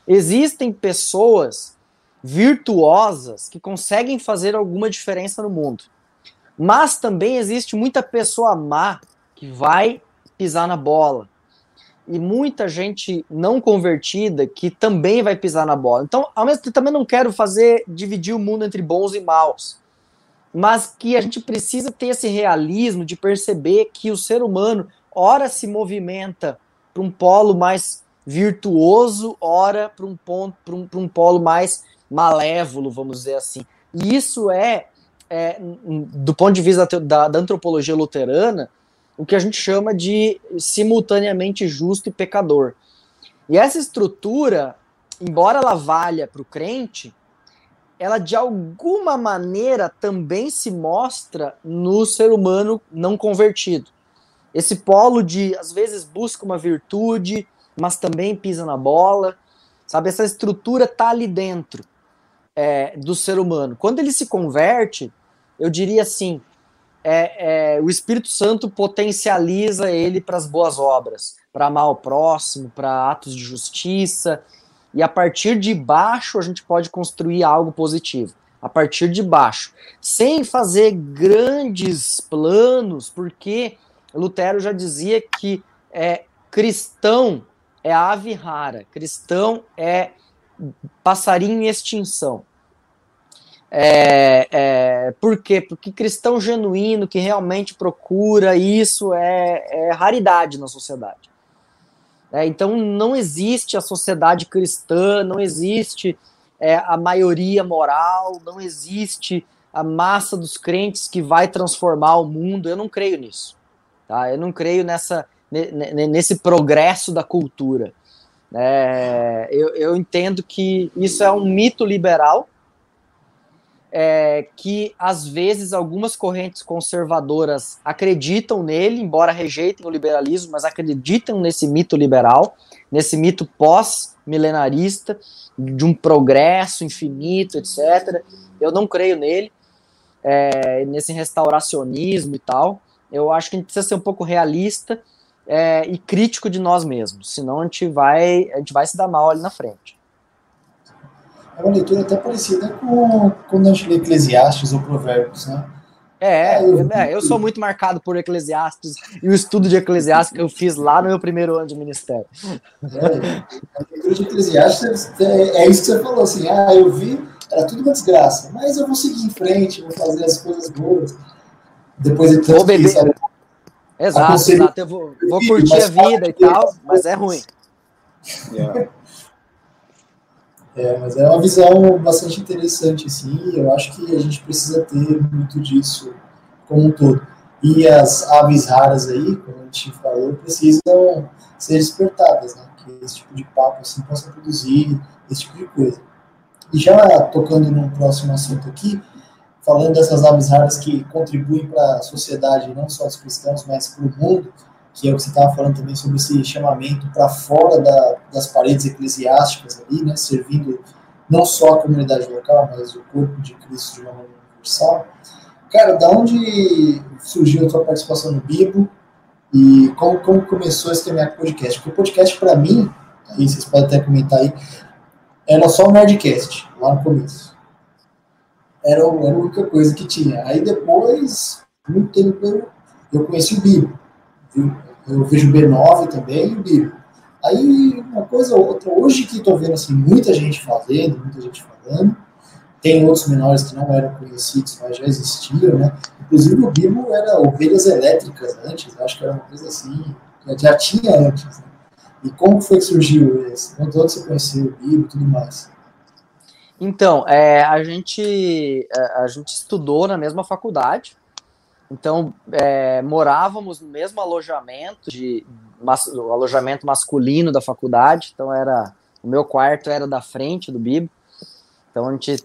Existem pessoas virtuosas que conseguem fazer alguma diferença no mundo. Mas também existe muita pessoa má que vai pisar na bola. E muita gente não convertida que também vai pisar na bola. Então, ao mesmo tempo, também não quero fazer dividir o mundo entre bons e maus. Mas que a gente precisa ter esse realismo de perceber que o ser humano ora se movimenta para um polo mais virtuoso, ora para um ponto para um, um polo mais malévolo, vamos dizer assim. E isso é é, do ponto de vista da, da antropologia luterana, o que a gente chama de simultaneamente justo e pecador. E essa estrutura, embora ela valha para o crente, ela de alguma maneira também se mostra no ser humano não convertido. Esse polo de, às vezes, busca uma virtude, mas também pisa na bola, sabe? Essa estrutura tá ali dentro é, do ser humano. Quando ele se converte, eu diria assim, é, é, o Espírito Santo potencializa ele para as boas obras, para amar o próximo, para atos de justiça, e a partir de baixo a gente pode construir algo positivo. A partir de baixo, sem fazer grandes planos, porque Lutero já dizia que é, cristão é ave rara, cristão é passarinho em extinção. É, é, por quê? Porque cristão genuíno que realmente procura isso é, é raridade na sociedade. É, então não existe a sociedade cristã, não existe é, a maioria moral, não existe a massa dos crentes que vai transformar o mundo. Eu não creio nisso. Tá? Eu não creio nessa, nesse progresso da cultura. É, eu, eu entendo que isso é um mito liberal é, que às vezes algumas correntes conservadoras acreditam nele, embora rejeitem o liberalismo, mas acreditam nesse mito liberal, nesse mito pós-milenarista, de um progresso infinito, etc. Eu não creio nele, é, nesse restauracionismo e tal. Eu acho que a gente precisa ser um pouco realista é, e crítico de nós mesmos, senão a gente vai, a gente vai se dar mal ali na frente é uma leitura até parecida com quando a gente lê Eclesiastes ou Provérbios, né? É, é eu, é, eu sou muito marcado por Eclesiastes e o estudo de Eclesiastes que eu fiz lá no meu primeiro ano de ministério. É, a leitura de Eclesiastes é, é, isso que você falou, assim, ah, eu vi, era tudo uma desgraça, mas eu vou seguir em frente, vou fazer as coisas boas. Depois de tanto beber. Isso, exato, exato, eu vou, vou curtir a vida e tal, mas é ruim. Yeah. É, mas é uma visão bastante interessante, assim, eu acho que a gente precisa ter muito disso como um todo. E as aves raras aí, como a gente falou, precisam ser despertadas, né? Que esse tipo de papo, assim, possa produzir esse tipo de coisa. E já tocando num próximo assunto aqui, falando dessas aves raras que contribuem para a sociedade, não só os cristãos, mas para o mundo, que é o que você estava falando também sobre esse chamamento para fora da, das paredes eclesiásticas ali, né, servindo não só a comunidade local, mas o corpo de Cristo de uma maneira universal. Cara, da onde surgiu a tua participação no Bibo e como, como começou esse caminhar com podcast? Porque o podcast, para mim, aí vocês podem até comentar aí, era só o Nerdcast, lá no começo. Era a única coisa que tinha. Aí depois, muito tempo, eu, eu conheci o Bibo. Eu vejo B9 também e o Bíblia. Aí, uma coisa ou outra, hoje que estou vendo assim, muita gente fazendo, muita gente falando, tem outros menores que não eram conhecidos, mas já existiam, né? Inclusive o Bibo era ovelhas elétricas antes, acho que era uma coisa assim, já tinha antes. Né? E como foi que surgiu esse? Onde você conheceu o Bibo e tudo mais? Então, é, a, gente, a, a gente estudou na mesma faculdade, então, é, morávamos no mesmo alojamento, de, mas, o alojamento masculino da faculdade. Então, era o meu quarto era da frente do Bibo. Então, a gente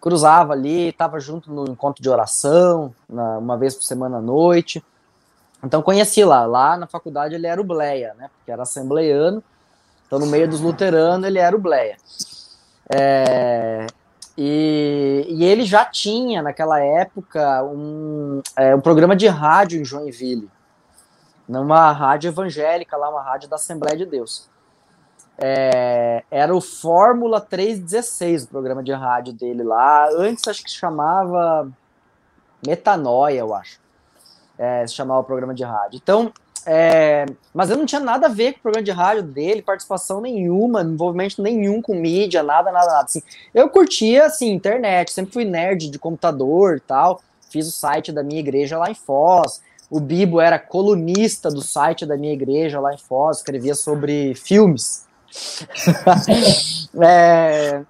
cruzava ali, estava junto no encontro de oração, na, uma vez por semana à noite. Então, conheci lá. Lá na faculdade ele era o Bleia, né? Porque era assembleiano. Então, no meio dos luteranos, ele era o Bleia. É, e, e, ele já tinha, naquela época, um, é, um programa de rádio em Joinville, numa rádio evangélica, lá uma rádio da Assembleia de Deus. É, era o Fórmula 316, o programa de rádio dele lá. Antes acho que se chamava Metanoia, eu acho. É, se chamava o programa de rádio. Então, é, mas eu não tinha nada a ver com o programa de rádio dele, participação nenhuma, envolvimento nenhum com mídia, nada, nada, nada. Assim, eu curtia, assim, internet, sempre fui nerd de computador e tal. Fiz o site da minha igreja lá em Foz. O Bibo era colunista do site da minha igreja lá em Foz, escrevia sobre filmes. é,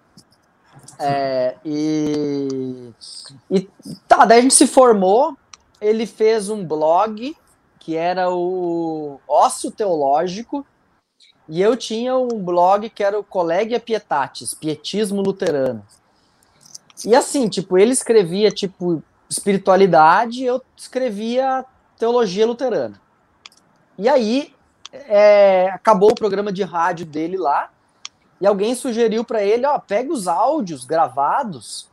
É, e, e tá, daí a gente se formou. Ele fez um blog que era o Ócio Teológico, e eu tinha um blog que era o Colegia Pietatis, Pietismo Luterano. E assim, tipo, ele escrevia, tipo, espiritualidade, eu escrevia teologia luterana. E aí, é, acabou o programa de rádio dele lá, e alguém sugeriu para ele, ó, pega os áudios gravados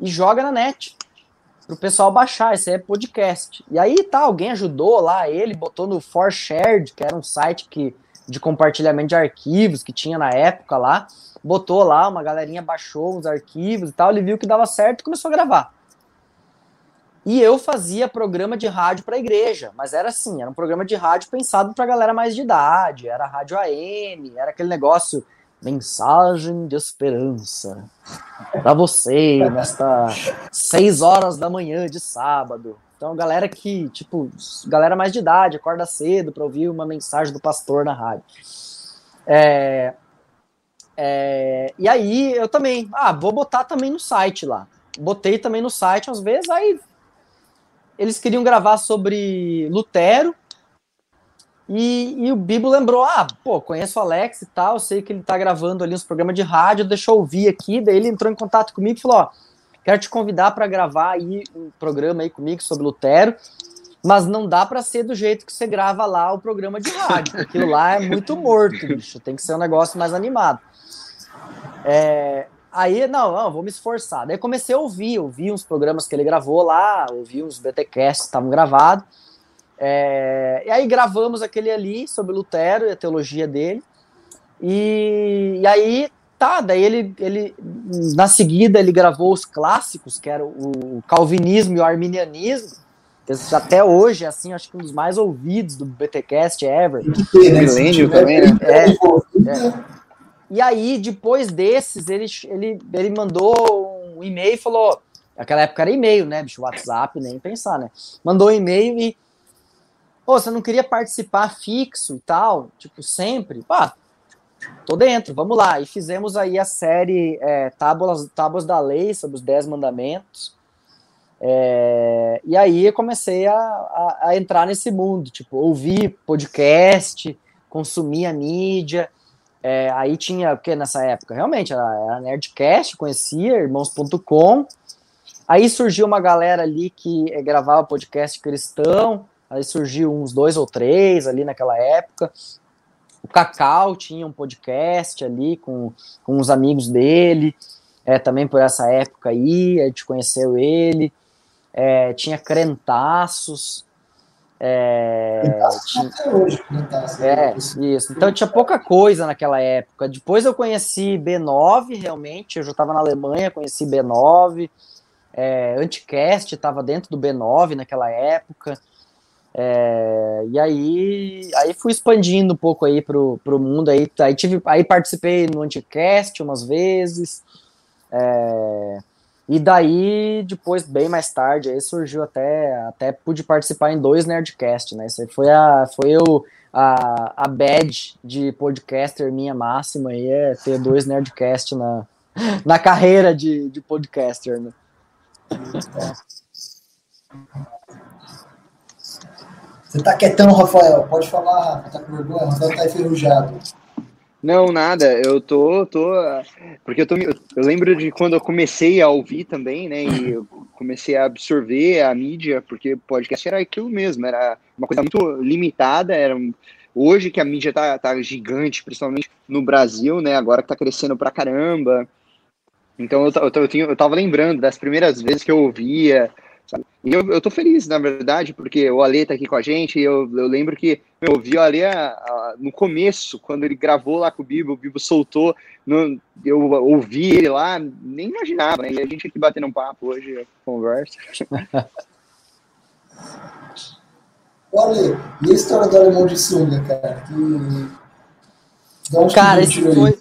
e joga na net pro pessoal baixar, esse é podcast. E aí tá, alguém ajudou lá, ele botou no ForShared, que era um site que de compartilhamento de arquivos que tinha na época lá, botou lá, uma galerinha baixou os arquivos e tal, ele viu que dava certo e começou a gravar. E eu fazia programa de rádio para a igreja, mas era assim, era um programa de rádio pensado para galera mais de idade, era rádio AM, era aquele negócio mensagem de esperança para você nesta seis horas da manhã de sábado. Então, galera que, tipo, galera mais de idade, acorda cedo para ouvir uma mensagem do pastor na rádio. É, é, e aí eu também, ah, vou botar também no site lá. Botei também no site às vezes, aí eles queriam gravar sobre Lutero, e, e, o Bibo lembrou: ah, pô, conheço o Alex e tal, sei que ele tá gravando ali uns programas de rádio, deixa eu ouvir aqui. Daí ele entrou em contato comigo e falou: ó, quero te convidar para gravar aí um programa aí comigo sobre Lutero, mas não dá para ser do jeito que você grava lá o programa de rádio, aquilo lá é muito morto, bicho, tem que ser um negócio mais animado. É, aí, não, não, vou me esforçar. Daí comecei a ouvir, ouvi uns programas que ele gravou lá, ouvi uns BTcasts que estavam gravados. É, e aí gravamos aquele ali sobre Lutero e a teologia dele. E, e, aí, tá, daí ele, ele, na seguida, ele gravou os clássicos, que eram o calvinismo e o arminianismo, que até hoje, assim, acho que um dos mais ouvidos do BTcast ever. Ter, né? Milênio também, né? É, é. E aí, depois desses, ele, ele, ele mandou um e-mail e falou, naquela época era e-mail, né, bicho, WhatsApp, nem pensar, né? Mandou um e-mail e Pô, você não queria participar fixo e tal, tipo, sempre? Pá, tô dentro, vamos lá. E fizemos aí a série é, Tábuas, Tábuas da Lei, sobre os Dez Mandamentos. É, e aí eu comecei a, a, a, entrar nesse mundo, tipo, ouvir podcast, consumir a mídia. É, aí tinha, porque nessa época realmente era, era Nerdcast, conhecia, irmãos.com. Aí surgiu uma galera ali que é, gravava podcast cristão. Aí surgiu uns dois ou três ali naquela época. O Cacau tinha um podcast ali com, com uns amigos dele, é, também por essa época aí, a gente conheceu ele. É, tinha Crentaços. É, tinha, hoje, é, isso. Então tinha pouca coisa naquela época. Depois eu conheci B9, realmente. Eu já estava na Alemanha, conheci B9. É, Anticast estava dentro do B9 naquela época. É, e aí, aí fui expandindo um pouco aí pro, pro mundo aí, aí tive, aí participei no Anticast umas vezes, é, e daí depois bem mais tarde aí surgiu até até pude participar em dois Nerdcast, né? Isso aí foi a foi o a, a badge de podcaster minha máxima aí é ter dois Nerdcast na, na carreira de, de podcaster, né? Você tá quietão, Rafael. Pode falar, Rafa. Tá com vergonha? Rafael tá enferrujado. Não, nada. Eu tô, tô. Porque eu tô. Eu lembro de quando eu comecei a ouvir também, né? E eu comecei a absorver a mídia, porque podcast era aquilo mesmo, era uma coisa muito limitada. Era hoje que a mídia tá, tá gigante, principalmente no Brasil, né? Agora que tá crescendo pra caramba. Então eu, eu, eu, eu tava lembrando das primeiras vezes que eu ouvia, Sabe? E eu, eu tô feliz, na verdade, porque o Ale tá aqui com a gente, e eu, eu lembro que eu vi o Ale a, a, no começo, quando ele gravou lá com o Bibo, o Bibo soltou, no, eu ouvi ele lá, nem imaginava, né? E a gente aqui batendo um papo hoje, conversa. Olha, e a história do alemão de sunga, cara? Que... Cara, esse foi...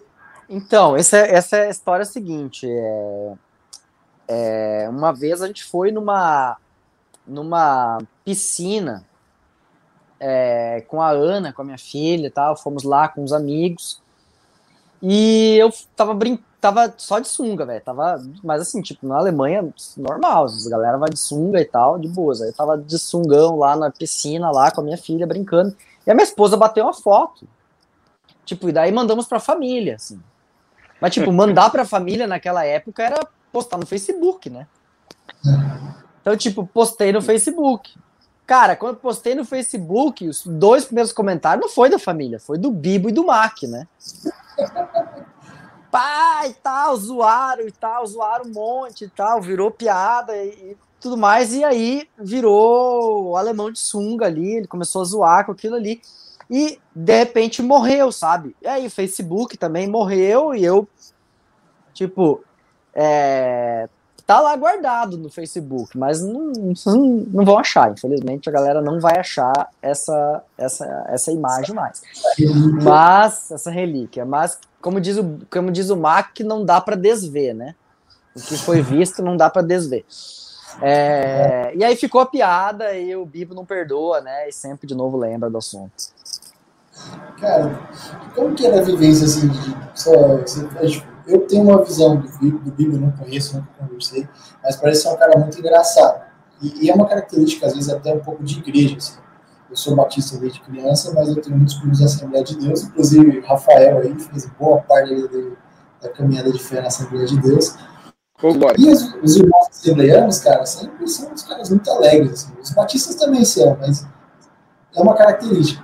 Então, essa, essa é a história seguinte. É... É, uma vez a gente foi numa, numa piscina é, com a Ana, com a minha filha e tal, fomos lá com os amigos. E eu tava, brin tava só de sunga, velho. Tava, mas assim, tipo, na Alemanha, normal, a galera vai de sunga e tal, de boas. Aí eu tava de sungão lá na piscina, lá com a minha filha, brincando. E a minha esposa bateu uma foto. Tipo, e daí mandamos pra família, assim. Mas, tipo, mandar pra família naquela época era postar no Facebook, né? Então, tipo, postei no Facebook. Cara, quando postei no Facebook, os dois primeiros comentários não foi da família, foi do Bibo e do Mac, né? Pai, tal, zoaram e tal, zoaram um monte e tal, virou piada e, e tudo mais, e aí virou o alemão de sunga ali, ele começou a zoar com aquilo ali, e de repente morreu, sabe? E aí o Facebook também morreu, e eu, tipo, é, tá lá guardado no Facebook, mas não, não, não, vão achar. Infelizmente, a galera não vai achar essa, essa, essa imagem mais. Mas, essa relíquia. Mas, como diz o, como diz o Mac, não dá para desver, né? O que foi visto não dá para desver. É, e aí ficou a piada e o Bibo não perdoa, né? E sempre de novo lembra do assunto. Cara, como que era a vivência assim? De, eu tenho uma visão do Bibo, do Bibo eu não conheço, nunca conversei, mas parece ser um cara muito engraçado. E, e, é uma característica, às vezes, até um pouco de igreja. Assim. Eu sou batista desde criança, mas eu tenho muitos primos da Assembleia de Deus, inclusive Rafael aí fez boa parte do, da caminhada de fé na Assembleia de Deus. E os, os, irmãos assembleianos, cara, sempre são uns caras muito alegres. Assim. Os batistas também são, mas é uma característica.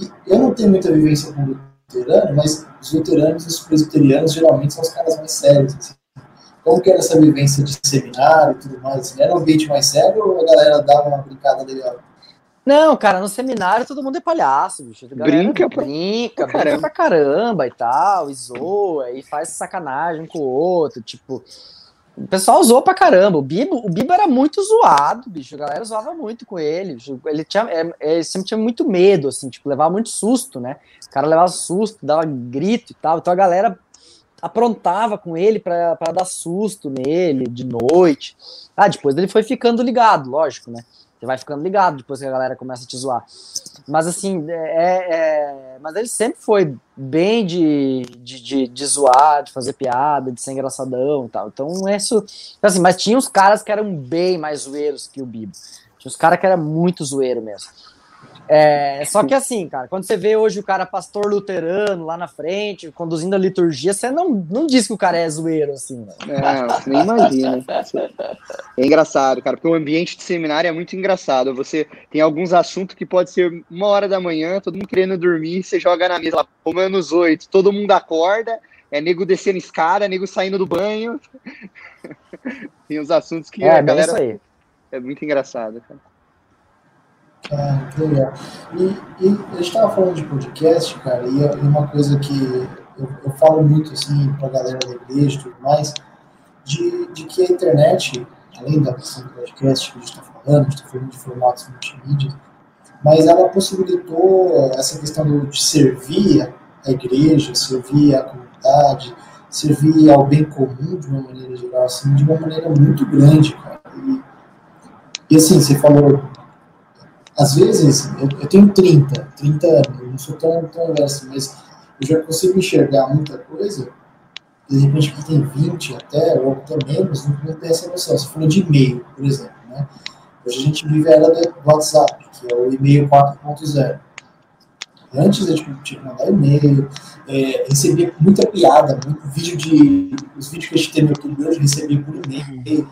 E eu não tenho muita vivência com luterano, mas os luteranos e os presbiterianos geralmente são os caras mais sérios. Assim. Como que era essa vivência de seminário e tudo mais? Assim? Era um ambiente mais sério ou a galera dava uma brincada legal? Não, cara, no seminário todo mundo é palhaço, bicho. Brinca, pra... brinca, pra brinca pra caramba e tal, e zoa, e faz sacanagem com o outro, tipo. O pessoal usou pra caramba. O Bibo, o Bibo era muito zoado, bicho. A galera zoava muito com ele. Ele, tinha, é, ele sempre tinha muito medo, assim, tipo, levava muito susto, né? O cara levava susto, dava grito e tal. Então a galera aprontava com ele para dar susto nele de noite. Ah, depois ele foi ficando ligado, lógico, né? Você vai ficando ligado depois que a galera começa a te zoar. Mas assim, é, é, é mas ele sempre foi bem de, de, de, de, zoar, de fazer piada, de ser engraçadão e tal. Então, isso. Então, assim, mas tinha uns caras que eram bem mais zoeiros que o Bibo. Tinha uns caras que eram muito zoeiro mesmo. É, só que assim, cara, quando você vê hoje o cara pastor luterano lá na frente, conduzindo a liturgia, você não, não diz que o cara é zoeiro, assim. Né? É, você nem imagina. É engraçado, cara, porque o ambiente de seminário é muito engraçado. Você tem alguns assuntos que pode ser uma hora da manhã, todo mundo querendo dormir, você joga na mesa lá, menos oito, todo mundo acorda, é nego descendo escada, nego saindo do banho. tem uns assuntos que é, a galera... É muito engraçado, cara. Ah, que legal. E, e a gente estava falando de podcast, cara, e é uma coisa que eu, eu falo muito assim para a galera da igreja e tudo mais, de, de que a internet, além da questão do podcast que a gente está falando, a gente está falando de formatos multimídia, mas ela possibilitou essa questão de servir a igreja, servir a comunidade, servir ao bem comum de uma maneira geral, assim, de uma maneira muito grande, cara. E, e assim, você falou às vezes, eu, eu, tenho 30, 30 anos, eu não sou tão, tão assim, mas eu já consigo enxergar muita coisa, de repente que tem 20 até, ou até menos, não tem essa noção. Você falou de e-mail, por exemplo, né? Hoje a gente vive a era do WhatsApp, que é o e-mail 4.0. Antes a gente tinha que mandar e-mail, é, recebia muita piada, muito vídeo de. Os vídeos que a gente tem no YouTube hoje recebia por e-mail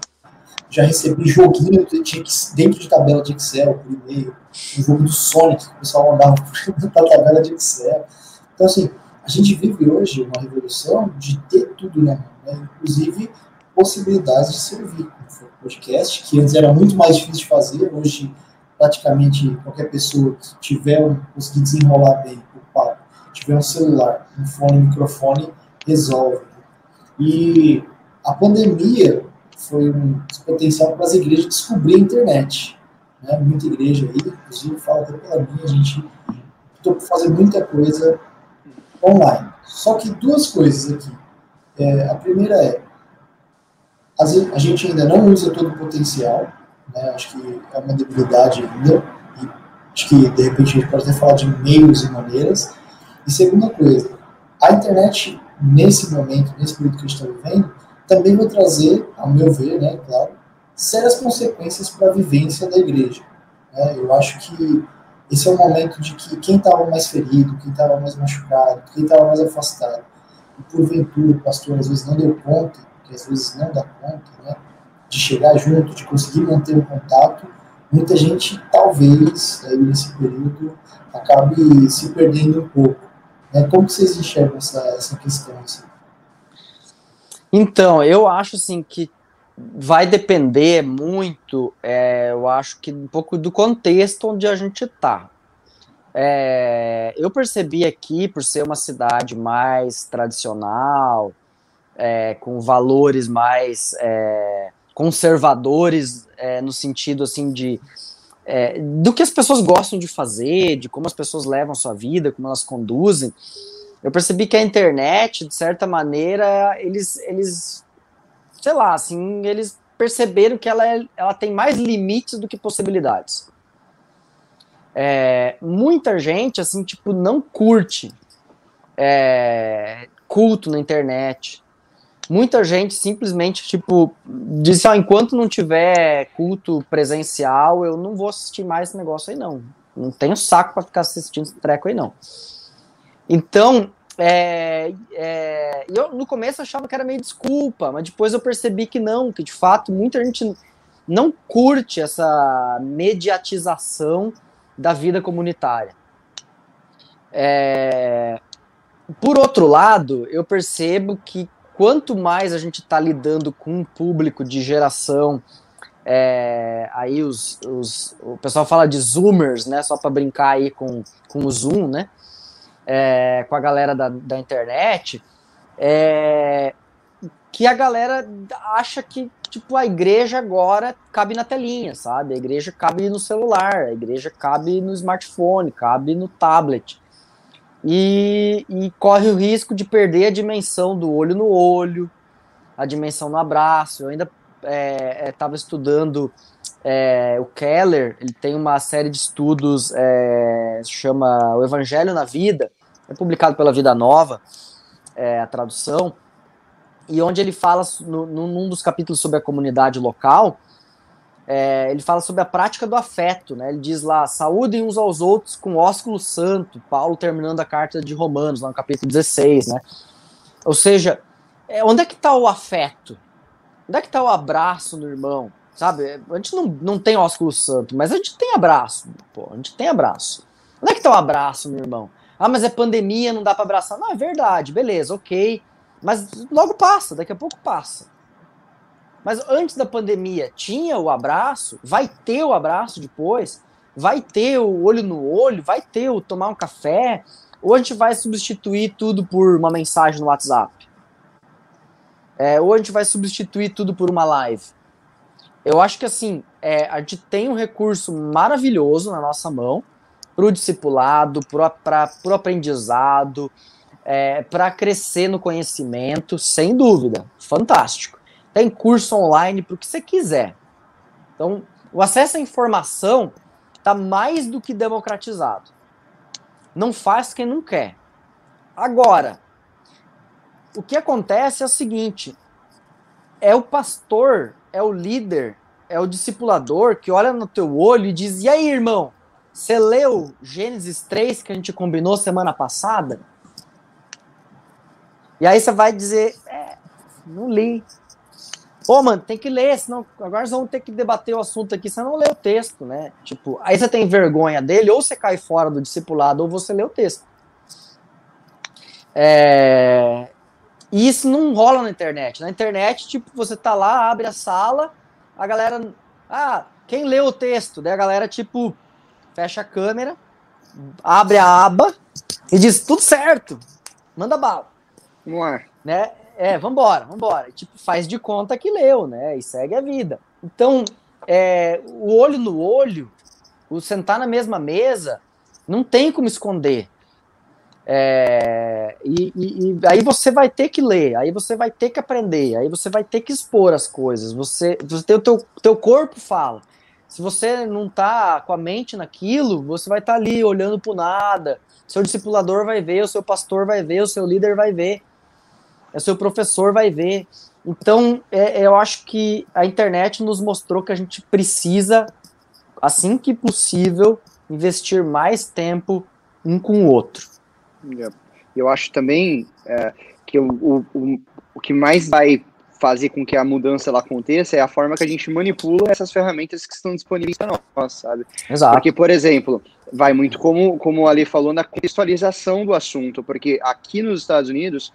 já recebi joguinho dentro de tabela de Excel por e-mail, um jogo do Sonic que o pessoal mandava para tabela de Excel. Então, assim, a gente vive hoje uma revolução de ter tudo na mão, né? inclusive possibilidades de servir, foi podcast, que antes era muito mais difícil de fazer, hoje praticamente qualquer pessoa que tiver um, conseguir desenrolar bem o papo, tiver um celular, um fone, um microfone, resolve. E a pandemia foi um potencial para as igrejas descobrir a internet. Né? Muita igreja aí, inclusive fala até pela minha, a gente optou por fazer muita coisa online. Só que duas coisas aqui. É, a primeira é, a gente ainda não usa todo o potencial, né? acho que é uma debilidade ainda, e acho que de repente a gente pode até falar de meios e maneiras. E segunda coisa, a internet nesse momento, nesse período que a gente está vivendo, também vai trazer, ao meu ver, né, claro, sérias consequências para a vivência da igreja. Né? Eu acho que esse é o momento de que quem estava mais ferido, quem estava mais machucado, quem estava mais afastado, e porventura o pastor às vezes não deu conta, que às vezes não dá conta, né, de chegar junto, de conseguir manter o contato, muita gente talvez aí nesse período acabe se perdendo um pouco. Né? Como vocês enxergam essa, essa questão? Assim? Então, eu acho assim que vai depender muito, é, eu acho que um pouco do contexto onde a gente está. É, eu percebi aqui, por ser uma cidade mais tradicional, é, com valores mais é, conservadores, é, no sentido assim de é, do que as pessoas gostam de fazer, de como as pessoas levam a sua vida, como elas conduzem. Eu percebi que a internet, de certa maneira, eles, eles sei lá, assim, eles perceberam que ela, é, ela tem mais limites do que possibilidades. É, muita gente, assim, tipo, não curte é, culto na internet. Muita gente simplesmente, tipo, disse, ó, enquanto não tiver culto presencial, eu não vou assistir mais esse negócio aí, não. Não tenho saco para ficar assistindo esse treco aí, não. Então, é, é, eu no começo achava que era meio desculpa, mas depois eu percebi que não, que de fato muita gente não curte essa mediatização da vida comunitária. É, por outro lado, eu percebo que quanto mais a gente está lidando com um público de geração, é, aí os, os, o pessoal fala de zoomers, né? Só para brincar aí com, com o Zoom, né? É, com a galera da, da internet, é, que a galera acha que tipo a igreja agora cabe na telinha, sabe? A igreja cabe no celular, a igreja cabe no smartphone, cabe no tablet. E, e corre o risco de perder a dimensão do olho no olho, a dimensão no abraço. Eu ainda estava é, é estudando é, o Keller, ele tem uma série de estudos, é, chama O Evangelho na Vida, é publicado pela Vida Nova, é, a tradução, e onde ele fala, no, num dos capítulos sobre a comunidade local, é, ele fala sobre a prática do afeto, né? Ele diz lá, saúdem uns aos outros com ósculo santo, Paulo terminando a carta de Romanos, lá no capítulo 16, né? Ou seja, é, onde é que está o afeto? Onde é que está o abraço no irmão? Sabe? A gente não, não tem ósculo santo, mas a gente tem abraço. Pô, a gente tem abraço. Onde é que está o abraço, meu irmão? Ah, mas é pandemia, não dá para abraçar. Não, é verdade, beleza, ok. Mas logo passa, daqui a pouco passa. Mas antes da pandemia, tinha o abraço, vai ter o abraço depois, vai ter o olho no olho, vai ter o tomar um café, ou a gente vai substituir tudo por uma mensagem no WhatsApp? É, ou a gente vai substituir tudo por uma live? Eu acho que assim, é, a gente tem um recurso maravilhoso na nossa mão, para o discipulado, para o aprendizado, é, para crescer no conhecimento, sem dúvida. Fantástico. Tem curso online para o que você quiser. Então, o acesso à informação está mais do que democratizado. Não faz quem não quer. Agora, o que acontece é o seguinte: é o pastor, é o líder, é o discipulador que olha no teu olho e diz: e aí, irmão? Você leu Gênesis 3 que a gente combinou semana passada? E aí você vai dizer, é, não li. Pô, mano, tem que ler, senão agora nós vamos ter que debater o assunto aqui, você não lê o texto, né? Tipo, aí você tem vergonha dele, ou você cai fora do discipulado, ou você lê o texto. É... E isso não rola na internet. Na internet, tipo, você tá lá, abre a sala, a galera. Ah, quem leu o texto? Daí a galera, tipo, fecha a câmera, abre a aba e diz tudo certo, manda bala. No ar. Né? É, vambora, vambora. Tipo, faz de conta que leu, né? E segue a vida. Então, é, o olho no olho, o sentar na mesma mesa, não tem como esconder. É, e, e, e, aí você vai ter que ler, aí você vai ter que aprender, aí você vai ter que expor as coisas. Você, você tem o teu, teu corpo fala. Se você não tá com a mente naquilo, você vai estar tá ali olhando pro nada. Seu discipulador vai ver, o seu pastor vai ver, o seu líder vai ver. é seu professor vai ver. Então, é, eu acho que a internet nos mostrou que a gente precisa, assim que possível, investir mais tempo um com o outro. Eu acho também é, que o, o, o que mais vai fazer com que a mudança ela aconteça é a forma que a gente manipula essas ferramentas que estão disponíveis para nós, sabe? Exato. Porque, por exemplo, vai muito como, como o Ali falou na contextualização do assunto, porque aqui nos Estados Unidos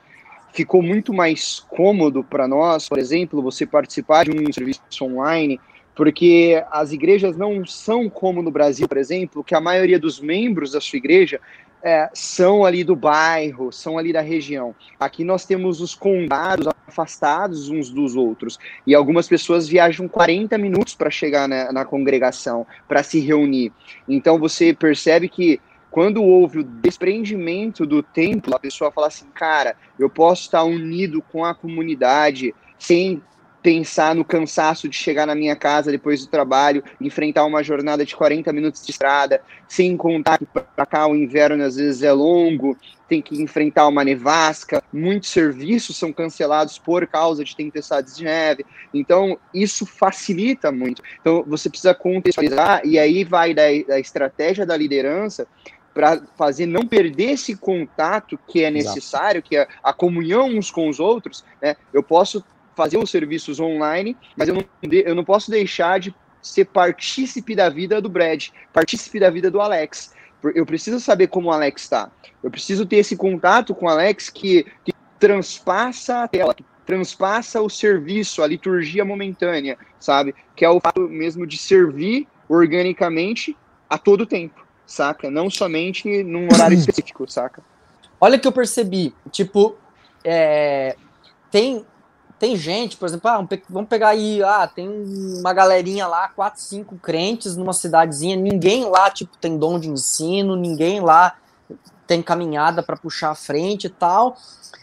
ficou muito mais cômodo para nós, por exemplo, você participar de um serviço online, porque as igrejas não são como no Brasil, por exemplo, que a maioria dos membros da sua igreja é, são ali do bairro, são ali da região. Aqui nós temos os condados afastados uns dos outros. E algumas pessoas viajam 40 minutos para chegar na, na congregação, para se reunir. Então você percebe que quando houve o desprendimento do templo, a pessoa fala assim: cara, eu posso estar unido com a comunidade sem pensar no cansaço de chegar na minha casa depois do trabalho, enfrentar uma jornada de 40 minutos de estrada, sem contar que para cá o inverno às vezes é longo, tem que enfrentar uma nevasca, muitos serviços são cancelados por causa de tempestades de neve. Então, isso facilita muito. Então, você precisa contextualizar, e aí vai da, da estratégia da liderança para fazer não perder esse contato que é necessário, Exato. que é a comunhão uns com os outros, né? Eu posso fazer os serviços online, mas eu não, eu não posso deixar de ser partícipe da vida do Brad, partícipe da vida do Alex. Eu preciso saber como o Alex está. Eu preciso ter esse contato com o Alex que, que transpassa a tela, que transpassa o serviço, a liturgia momentânea, sabe? Que é o fato mesmo de servir organicamente a todo tempo, saca? Não somente num horário específico, saca? Olha que eu percebi, tipo, é, tem tem gente, por exemplo, ah, vamos pegar aí, ah, tem uma galerinha lá, quatro, cinco crentes numa cidadezinha, ninguém lá, tipo, tem dom de ensino, ninguém lá tem caminhada para puxar a frente e tal,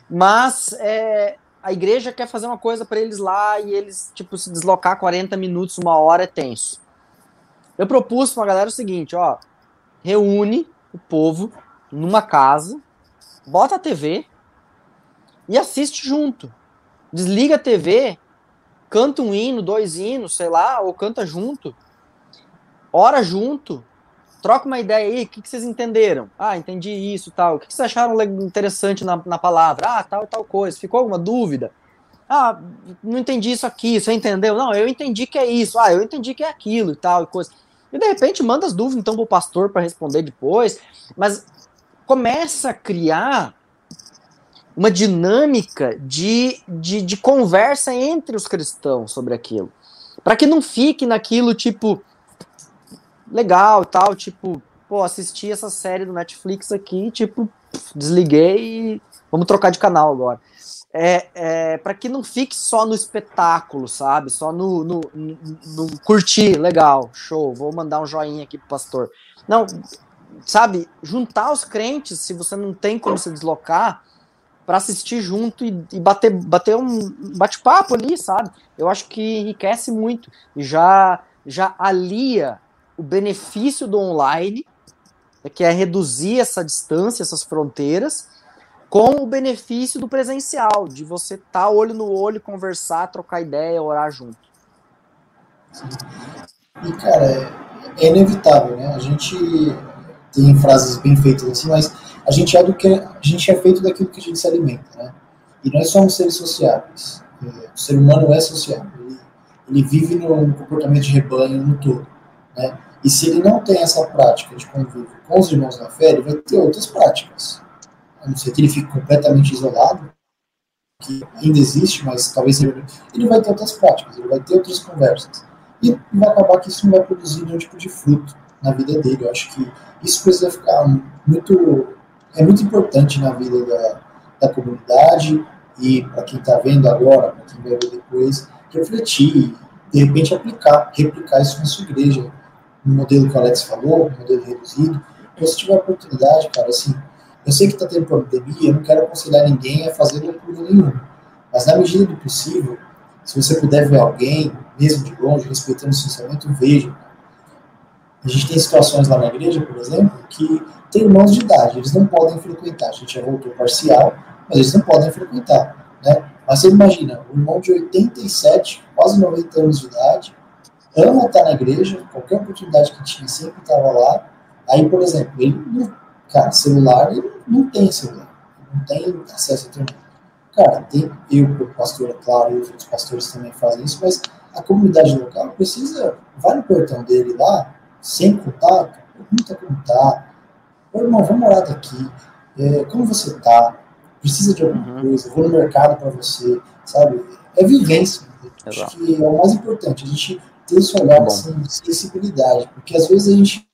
mas é, a igreja quer fazer uma coisa para eles lá e eles, tipo, se deslocar 40 minutos, uma hora é tenso. Eu propus pra galera o seguinte, ó, reúne o povo numa casa, bota a TV e assiste junto desliga a TV, canta um hino, dois hinos, sei lá, ou canta junto, ora junto, troca uma ideia aí, o que, que vocês entenderam? Ah, entendi isso, tal. O que, que vocês acharam interessante na, na palavra? Ah, tal e tal coisa. Ficou alguma dúvida? Ah, não entendi isso aqui, você entendeu? Não, eu entendi que é isso. Ah, eu entendi que é aquilo e tal e coisa. E de repente manda as dúvidas então pro pastor para responder depois, mas começa a criar uma dinâmica de, de, de conversa entre os cristãos sobre aquilo. Para que não fique naquilo tipo legal e tal, tipo, pô, assisti essa série do Netflix aqui, tipo, desliguei e vamos trocar de canal agora. É, é para que não fique só no espetáculo, sabe? Só no, no, no, no, curtir, legal, show, vou mandar um joinha aqui pro pastor. Não, sabe? Juntar os crentes, se você não tem como se deslocar, para assistir junto e, e, bater, bater um bate-papo ali, sabe? Eu acho que enriquece muito já, já alia o benefício do online, que é reduzir essa distância, essas fronteiras, com o benefício do presencial, de você estar tá olho no olho, conversar, trocar ideia, orar junto. E, cara, é inevitável, né? A gente tem frases bem feitas assim, mas a gente é do que a gente é feito daquilo que a gente se alimenta, né? E nós somos seres sociáveis. É, o ser humano é sociável. Ele, ele vive no comportamento de rebanho no todo, né? E se ele não tem essa prática de convívio com os irmãos na fé, ele vai ter outras práticas. A não ser que ele fique completamente isolado, que ainda existe, mas talvez ele, ele vai ter outras práticas, ele vai ter outras conversas. E vai acabar que isso não vai produzir nenhum tipo de fruto na vida dele. Eu acho que isso precisa ficar muito é muito importante na vida da, da comunidade e para quem está vendo agora, para quem vai ver depois, refletir, de repente aplicar, replicar isso na sua igreja, no modelo que o Alex falou, no modelo reduzido. Então, se tiver oportunidade, cara, assim, eu sei que está tendo pandemia, eu não quero aconselhar ninguém a fazer loucura nenhuma, mas na medida do possível, se você puder ver alguém, mesmo de longe, respeitando o distanciamento, veja. A gente tem situações lá na igreja, por exemplo, que tem irmãos de idade, eles não podem frequentar. A gente já voltou parcial, mas eles não podem frequentar. né? Mas você imagina, um irmão de 87, quase 90 anos de idade, ama estar na igreja, qualquer oportunidade que tinha, sempre estava lá. Aí, por exemplo, ele, cara, celular, ele não tem celular, não tem acesso à internet. Cara, tem eu, como pastor, é claro, e os pastores também fazem isso, mas a comunidade local precisa, vai no portão dele lá, sem contato, pergunta como tá. Ô, irmão, vamos morar daqui. É, como você tá? Precisa de alguma uhum. coisa? Vou no mercado para você, sabe? É vivência. Acho que é o mais importante. A gente ter esse olhar assim, de sensibilidade. Porque às vezes a gente,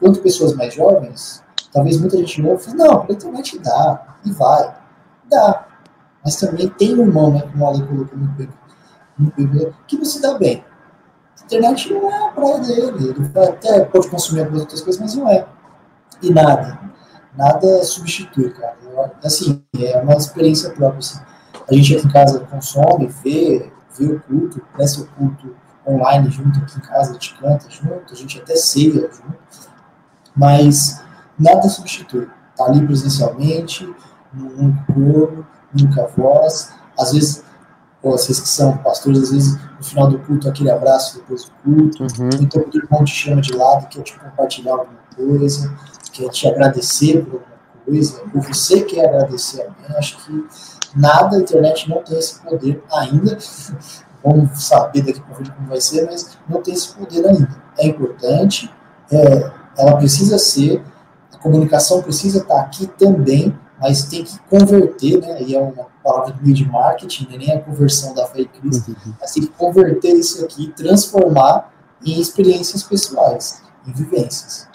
quanto pessoas mais jovens, talvez muita gente não fala, não, internet dá, e vai. Dá. Mas também tem um irmão, né, como o Ale colocou no Bíblia, que se dá bem. Internet não é a praia dele. Ele até pode consumir algumas outras coisas, mas não é. E nada. Nada substitui, cara. Assim, é uma experiência própria. Assim. A gente aqui em casa consome, vê, vê o culto, presta o culto online junto aqui em casa, a gente canta junto, a gente até ceia junto. Mas nada substitui. Tá ali presencialmente, num corpo, nunca voz. Às vezes pô, vocês que são pastores, às vezes no final do culto, aquele abraço depois do culto, uhum. então o irmão te chama de lado, quer te compartilhar alguma coisa, quer te agradecer por alguma coisa, ou você quer agradecer a alguém, acho que nada, a internet não tem esse poder ainda, vamos saber daqui para frente como vai ser, mas não tem esse poder ainda. É importante, é, ela precisa ser, a comunicação precisa estar aqui também, mas tem que converter, né? E é uma palavra do de marketing, né? nem a conversão da em Cristo, uhum. mas tem que converter isso aqui transformar em experiências pessoais, em vivências.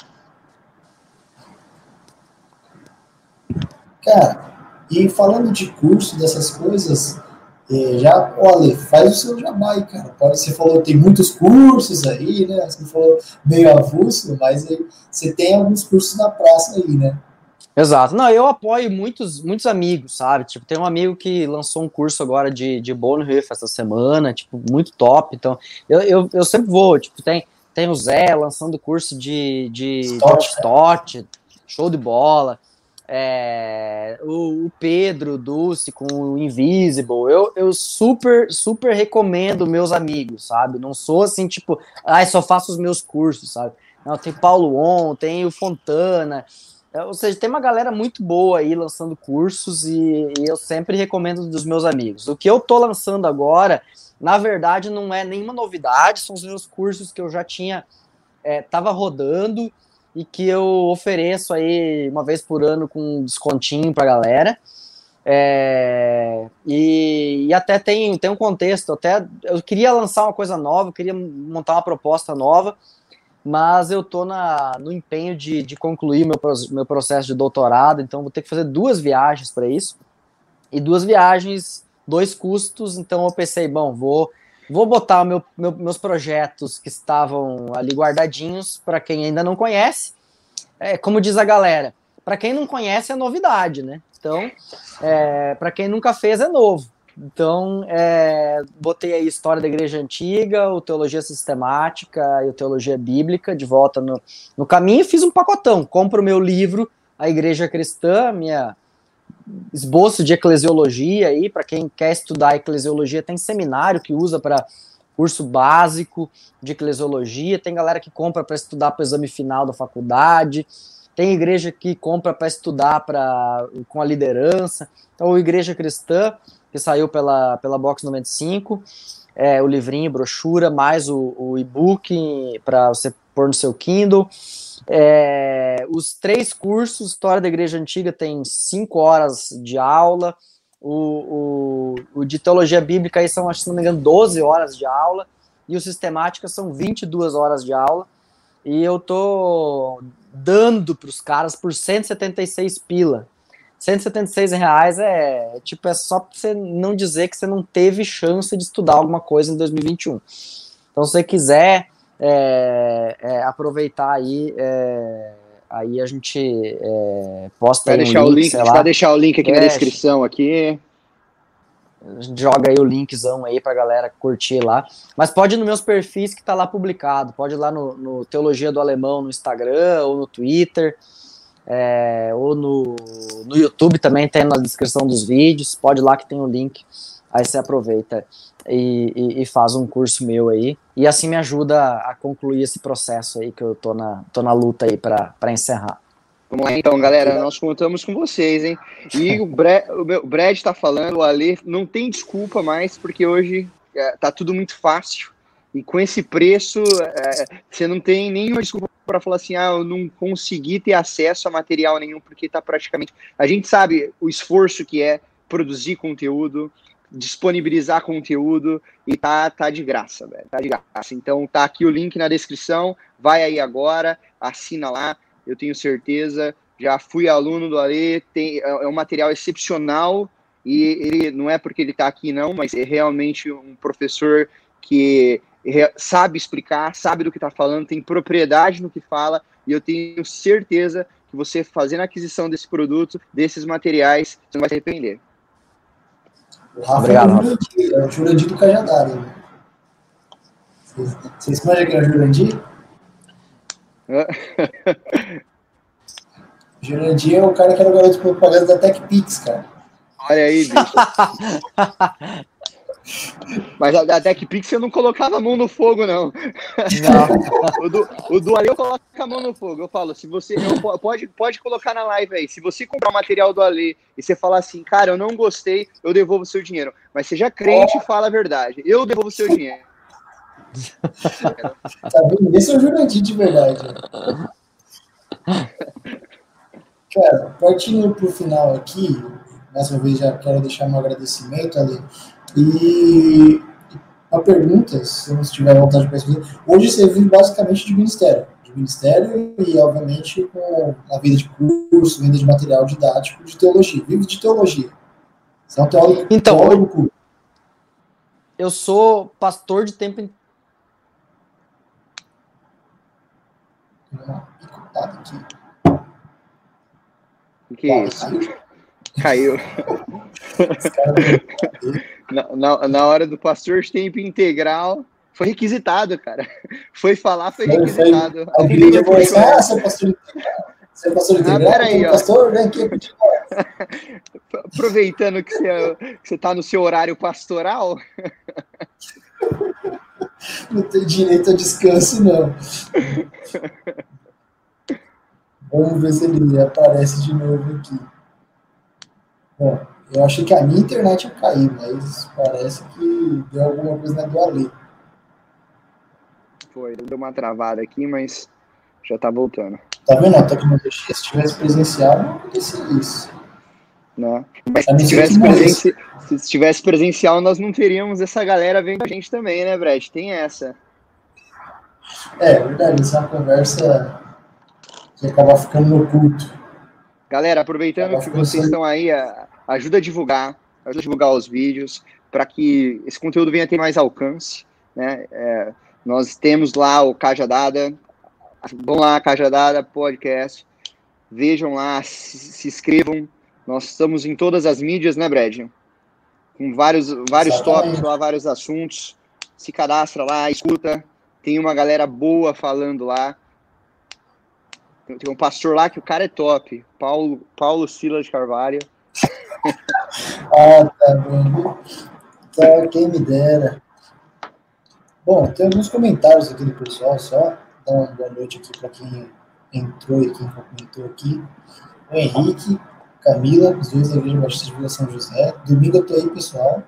Cara, e falando de curso, dessas coisas, é, já, olha, faz o seu jabá cara. Você falou tem muitos cursos aí, né? Você falou meio avulso, mas aí, você tem alguns cursos na praça aí, né? Exato. Não, eu apoio muitos, muitos amigos, sabe? Tipo, tem um amigo que lançou um curso agora de, de Bonhoeffer essa semana, tipo, muito top. Então, eu, eu, eu sempre vou, tipo, tem, tem o Zé lançando curso de, de Stott, show de bola. É, o, o, Pedro Dulce com o Invisible, eu, eu super, super recomendo meus amigos, sabe? Não sou assim, tipo, ai, ah, só faço os meus cursos, sabe? Não, tem Paulo On, tem o Fontana, ou seja, tem uma galera muito boa aí lançando cursos e, e, eu sempre recomendo dos meus amigos. O que eu tô lançando agora, na verdade, não é nenhuma novidade, são os meus cursos que eu já tinha, é, tava rodando e que eu ofereço aí uma vez por ano com um descontinho pra galera. É, e, e, até tem, tem um contexto, até eu queria lançar uma coisa nova, eu queria montar uma proposta nova, mas eu tô na, no empenho de, de concluir meu, meu processo de doutorado, então vou ter que fazer duas viagens para isso. E duas viagens, dois custos, então eu pensei, bom, vou, vou botar meu, meu meus projetos que estavam ali guardadinhos para quem ainda não conhece. É, como diz a galera, para quem não conhece é novidade, né? Então, é, para quem nunca fez é novo. Então, é, botei aí História da Igreja Antiga, o Teologia Sistemática e o Teologia Bíblica de volta no, no caminho. Fiz um pacotão. Compro o meu livro, A Igreja Cristã, minha esboço de eclesiologia aí, para quem quer estudar eclesiologia, tem seminário que usa para curso básico de eclesiologia, tem galera que compra para estudar para o exame final da faculdade, tem igreja que compra para estudar pra, com a liderança. Então, Igreja Cristã que saiu pela, pela Box 95, é, o livrinho, brochura, mais o, o e-book para você pôr no seu Kindle. É, os três cursos, História da Igreja Antiga tem cinco horas de aula, o, o, o de Teologia Bíblica aí são, acho, se não me engano, 12 horas de aula, e o Sistemática são 22 horas de aula, e eu tô dando para os caras por 176 pila. 176 reais é tipo é só para você não dizer que você não teve chance de estudar alguma coisa em 2021. Então, se você quiser é, é, aproveitar aí, é, aí a gente é, posta vai deixar um link, o link, a gente vai deixar o link aqui na é, descrição aqui. A gente joga aí o linkzão aí pra galera curtir lá. Mas pode ir nos meus perfis que tá lá publicado. Pode ir lá no, no Teologia do Alemão no Instagram ou no Twitter. É, ou no, no YouTube também tem na descrição dos vídeos, pode ir lá que tem o link, aí você aproveita e, e, e, faz um curso meu aí, e assim me ajuda a concluir esse processo aí que eu tô na, tô na luta aí para encerrar. Vamos lá então, galera, nós contamos com vocês, hein? E o, Bre o Brad está falando, o Ale, não tem desculpa mais, porque hoje é, tá tudo muito fácil, e com esse preço, é, você não tem nenhuma desculpa para falar assim, ah, eu não consegui ter acesso a material nenhum, porque está praticamente. A gente sabe o esforço que é produzir conteúdo, disponibilizar conteúdo e tá, tá de graça, velho. Tá de graça. Então tá aqui o link na descrição, vai aí agora, assina lá, eu tenho certeza. Já fui aluno do Ale, tem, é, é um material excepcional e ele não é porque ele está aqui, não, mas é realmente um professor que sabe explicar, sabe do que está falando, tem propriedade no que fala, e eu tenho certeza que você fazendo a aquisição desse produto, desses materiais, você não vai se arrepender. O Rafa Obrigado, é o Jurandir, do Cajadada. Né? Vocês, vocês conhecem quem é o Jurandir? Jurandir é o cara que era o garoto propaganda da TechPix, cara. Olha aí, bicho. Mas a, a TechPix você não colocava a mão no fogo, não. não. o, do, o do Ale eu coloco a mão no fogo. Eu falo, se você. Eu, pode, pode colocar na live aí. Se você comprar o material do Ale e você falar assim, cara, eu não gostei, eu devolvo o seu dinheiro. Mas seja crente e fala a verdade. Eu devolvo o seu dinheiro. tá vendo? Esse é o Jurandir de verdade. Cara, partindo para o final aqui, mais uma vez já quero deixar meu agradecimento, Ale. E uma pergunta, se não tiver vontade de responder, hoje você vive basicamente de ministério. De ministério e, obviamente, com a vida de curso, venda de material didático de teologia. Vive de teologia. Você é um teólogo, então, teólogo Eu sou pastor de tempo inteiro. aqui. O que é isso? Caiu. na, na, na, hora do pastor tempo integral, foi requisitado, cara. Foi falar, foi requisitado. Foi, a igreja falou assim, ah, é pastor. Você é pastor ah, integral? Peraí, ó. Pastor, vem aqui. Aproveitando que você, que você tá no seu horário pastoral. Não tem direito a descanso, não. Vamos ver se ele aparece de novo aqui. Bom, eu achei que a minha internet ia cair, mas parece que deu alguma coisa na do Ale. Foi, deu uma travada aqui, mas já tá voltando. Tá vendo? A tecnologia, se tivesse presencial, não acontecia isso. Não. Mas se tivesse, presenci... se tivesse presencial, nós não teríamos essa galera vendo a gente também, né, Brad? Tem essa. É, é verdade, essa é uma conversa que acaba ficando no culto. Galera, aproveitando que vocês estão aí, ajuda a divulgar, ajuda a divulgar os vídeos, para que esse conteúdo venha ter mais alcance. Né? É, nós temos lá o Cajadada, vão lá, Cajadada Podcast, vejam lá, se, se inscrevam. Nós estamos em todas as mídias, né, Brad? Com vários, vários tópicos lá, vários assuntos. Se cadastra lá, escuta. Tem uma galera boa falando lá. Tem um pastor lá que o cara é top. Paulo, Paulo Silas de Carvalho. ah, tá bom. Tá, quem me dera. Bom, tem alguns comentários aqui do pessoal, só dar uma boa noite aqui para quem entrou e quem comentou aqui. O Henrique, Camila, os dois da Igreja Batista de Vila São José. Domingo eu tô aí, pessoal.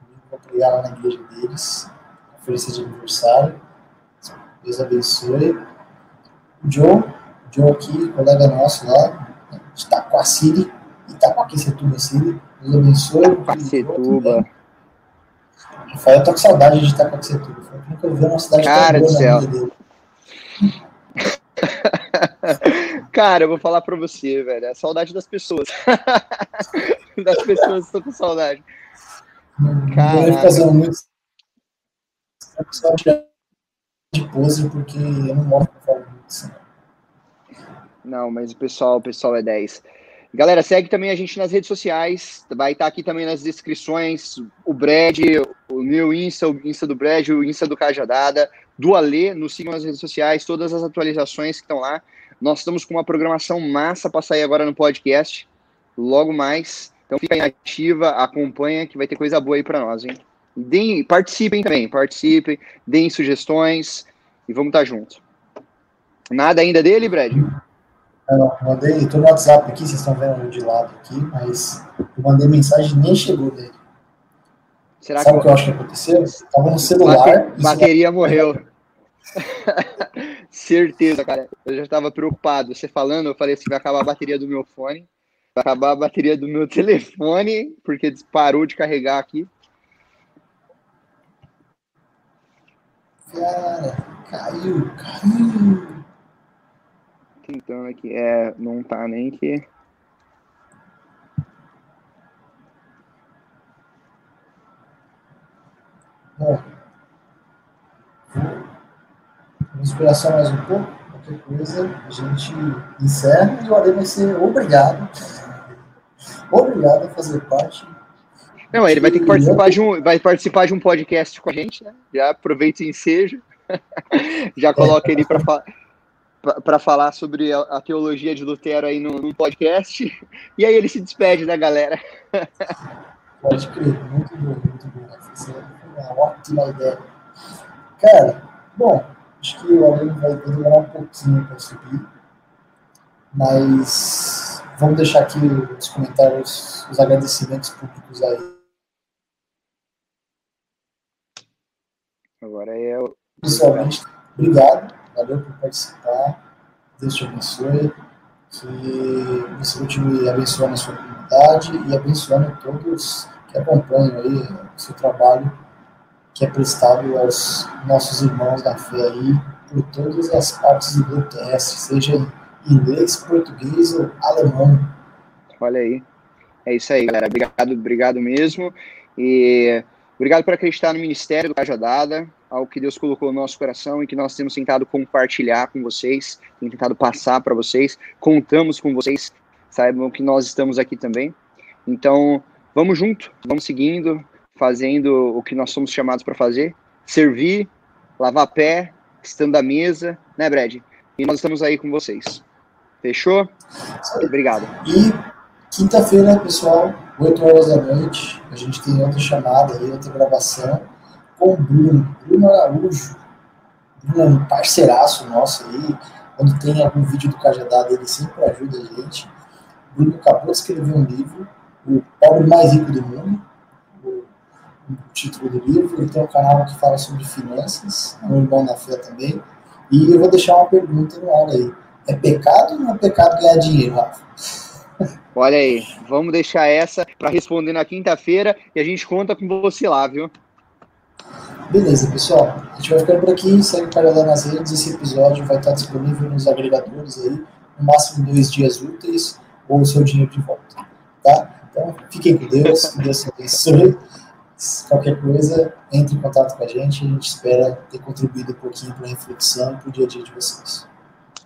Domingo vou pregar lá na igreja deles. Oferecer de aniversário. Deus abençoe. O Joe, Joe aqui, colega nosso lá, de Itacoaciri, Itacoaquecetuba City. Deus abençoe. Itacoaquecetuba. Rafael, tá com saudade de Itacoaquecetuba. Nunca vi uma cidade Cara tão boa do céu. Cara, eu vou falar pra você, velho. É a saudade das pessoas. das pessoas estão com saudade. Cara. Eu fazer muito. de pose, porque eu não moro com muito assim. Não, mas o pessoal, o pessoal é 10. Galera, segue também a gente nas redes sociais. Vai estar aqui também nas descrições o Brad, o meu Insta, o Insta do Brad, o Insta do Cajadada, do Alê. Nos sigam nas redes sociais, todas as atualizações que estão lá. Nós estamos com uma programação massa para sair agora no podcast, logo mais. Então fica aí ativa, acompanha que vai ter coisa boa aí para nós, hein? Deem, participem também, participem, deem sugestões e vamos estar tá junto. Nada ainda dele, Brad? Não, mandei, estou no WhatsApp aqui, vocês estão vendo de lado aqui, mas eu mandei mensagem nem chegou dele. Será Sabe o que eu acho que aconteceu? Estava no celular. Bateria morreu. Certeza, cara. Eu já estava preocupado. Você falando, eu falei assim: vai acabar a bateria do meu fone, vai acabar a bateria do meu telefone, porque parou de carregar aqui. Cara, caiu, caiu. Tentando aqui. É, não tá nem que. Bom, inspiração mais um pouco, qualquer coisa, a gente encerra e o Ale vai ser obrigado, obrigado a fazer parte. Não, ele vai ter que participar de um, vai participar de um podcast com a gente, né? Já aproveita e enseja, já coloca ele para falar para falar sobre a, a, teologia de Lutero aí no, no, podcast, e aí ele se despede da galera. Pode crer, muito bom, muito bom. Essa é uma ótima ideia. Cara, bom, Acho que o aluno vai demorar um pouquinho para subir, mas vamos deixar aqui os comentários, os agradecimentos públicos aí. Agora é o. Pessoalmente, obrigado, valeu por participar. Deus te abençoe. Que você continue abençoando a sua comunidade e abençoando todos que acompanham aí o seu trabalho que é prestado aos nossos irmãos da fé aí, por todas as partes do globo seja inglês, português ou alemão. Olha aí. É isso aí, galera. Obrigado, obrigado mesmo. E obrigado por acreditar no ministério do Cajadada, ao que Deus colocou no nosso coração e que nós temos tentado compartilhar com vocês, tentado passar para vocês. Contamos com vocês, saibam que nós estamos aqui também. Então, vamos junto, vamos seguindo, fazendo o que nós somos chamados para fazer, servir, lavar pé, estando à mesa, né, Brad? E nós estamos aí com vocês. Fechou? Obrigado. E quinta-feira, pessoal, 8 horas da noite, a gente tem outra chamada aí, outra gravação com o Bruno, Bruno Araújo. Bruno um parceiraço nosso aí. Quando tem algum vídeo do Cajadada, ele sempre ajuda a gente. Bruno acabou de escrever um livro, O Pobre Mais Rico do Mundo o título do livro. Ele tem um canal que fala sobre finanças, é um irmão da fé também. E eu vou deixar uma pergunta no ar aí. É pecado ou não é pecado ganhar dinheiro, Rafa? Olha aí, vamos deixar essa para responder na quinta-feira e a gente conta com você lá, viu? Beleza, pessoal. A gente vai ficando por aqui. Segue para lá nas redes. Esse episódio vai estar disponível nos agregadores aí, no máximo dois dias úteis, ou o seu dinheiro de volta. Tá? Então, fiquem com Deus. Que Deus abençoe. Qualquer coisa, entre em contato com a gente. A gente espera ter contribuído um pouquinho para a reflexão e para o dia a dia de vocês.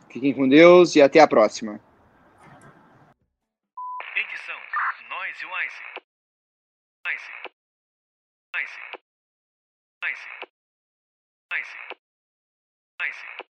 Fiquem com Deus e até a próxima. I see. I see.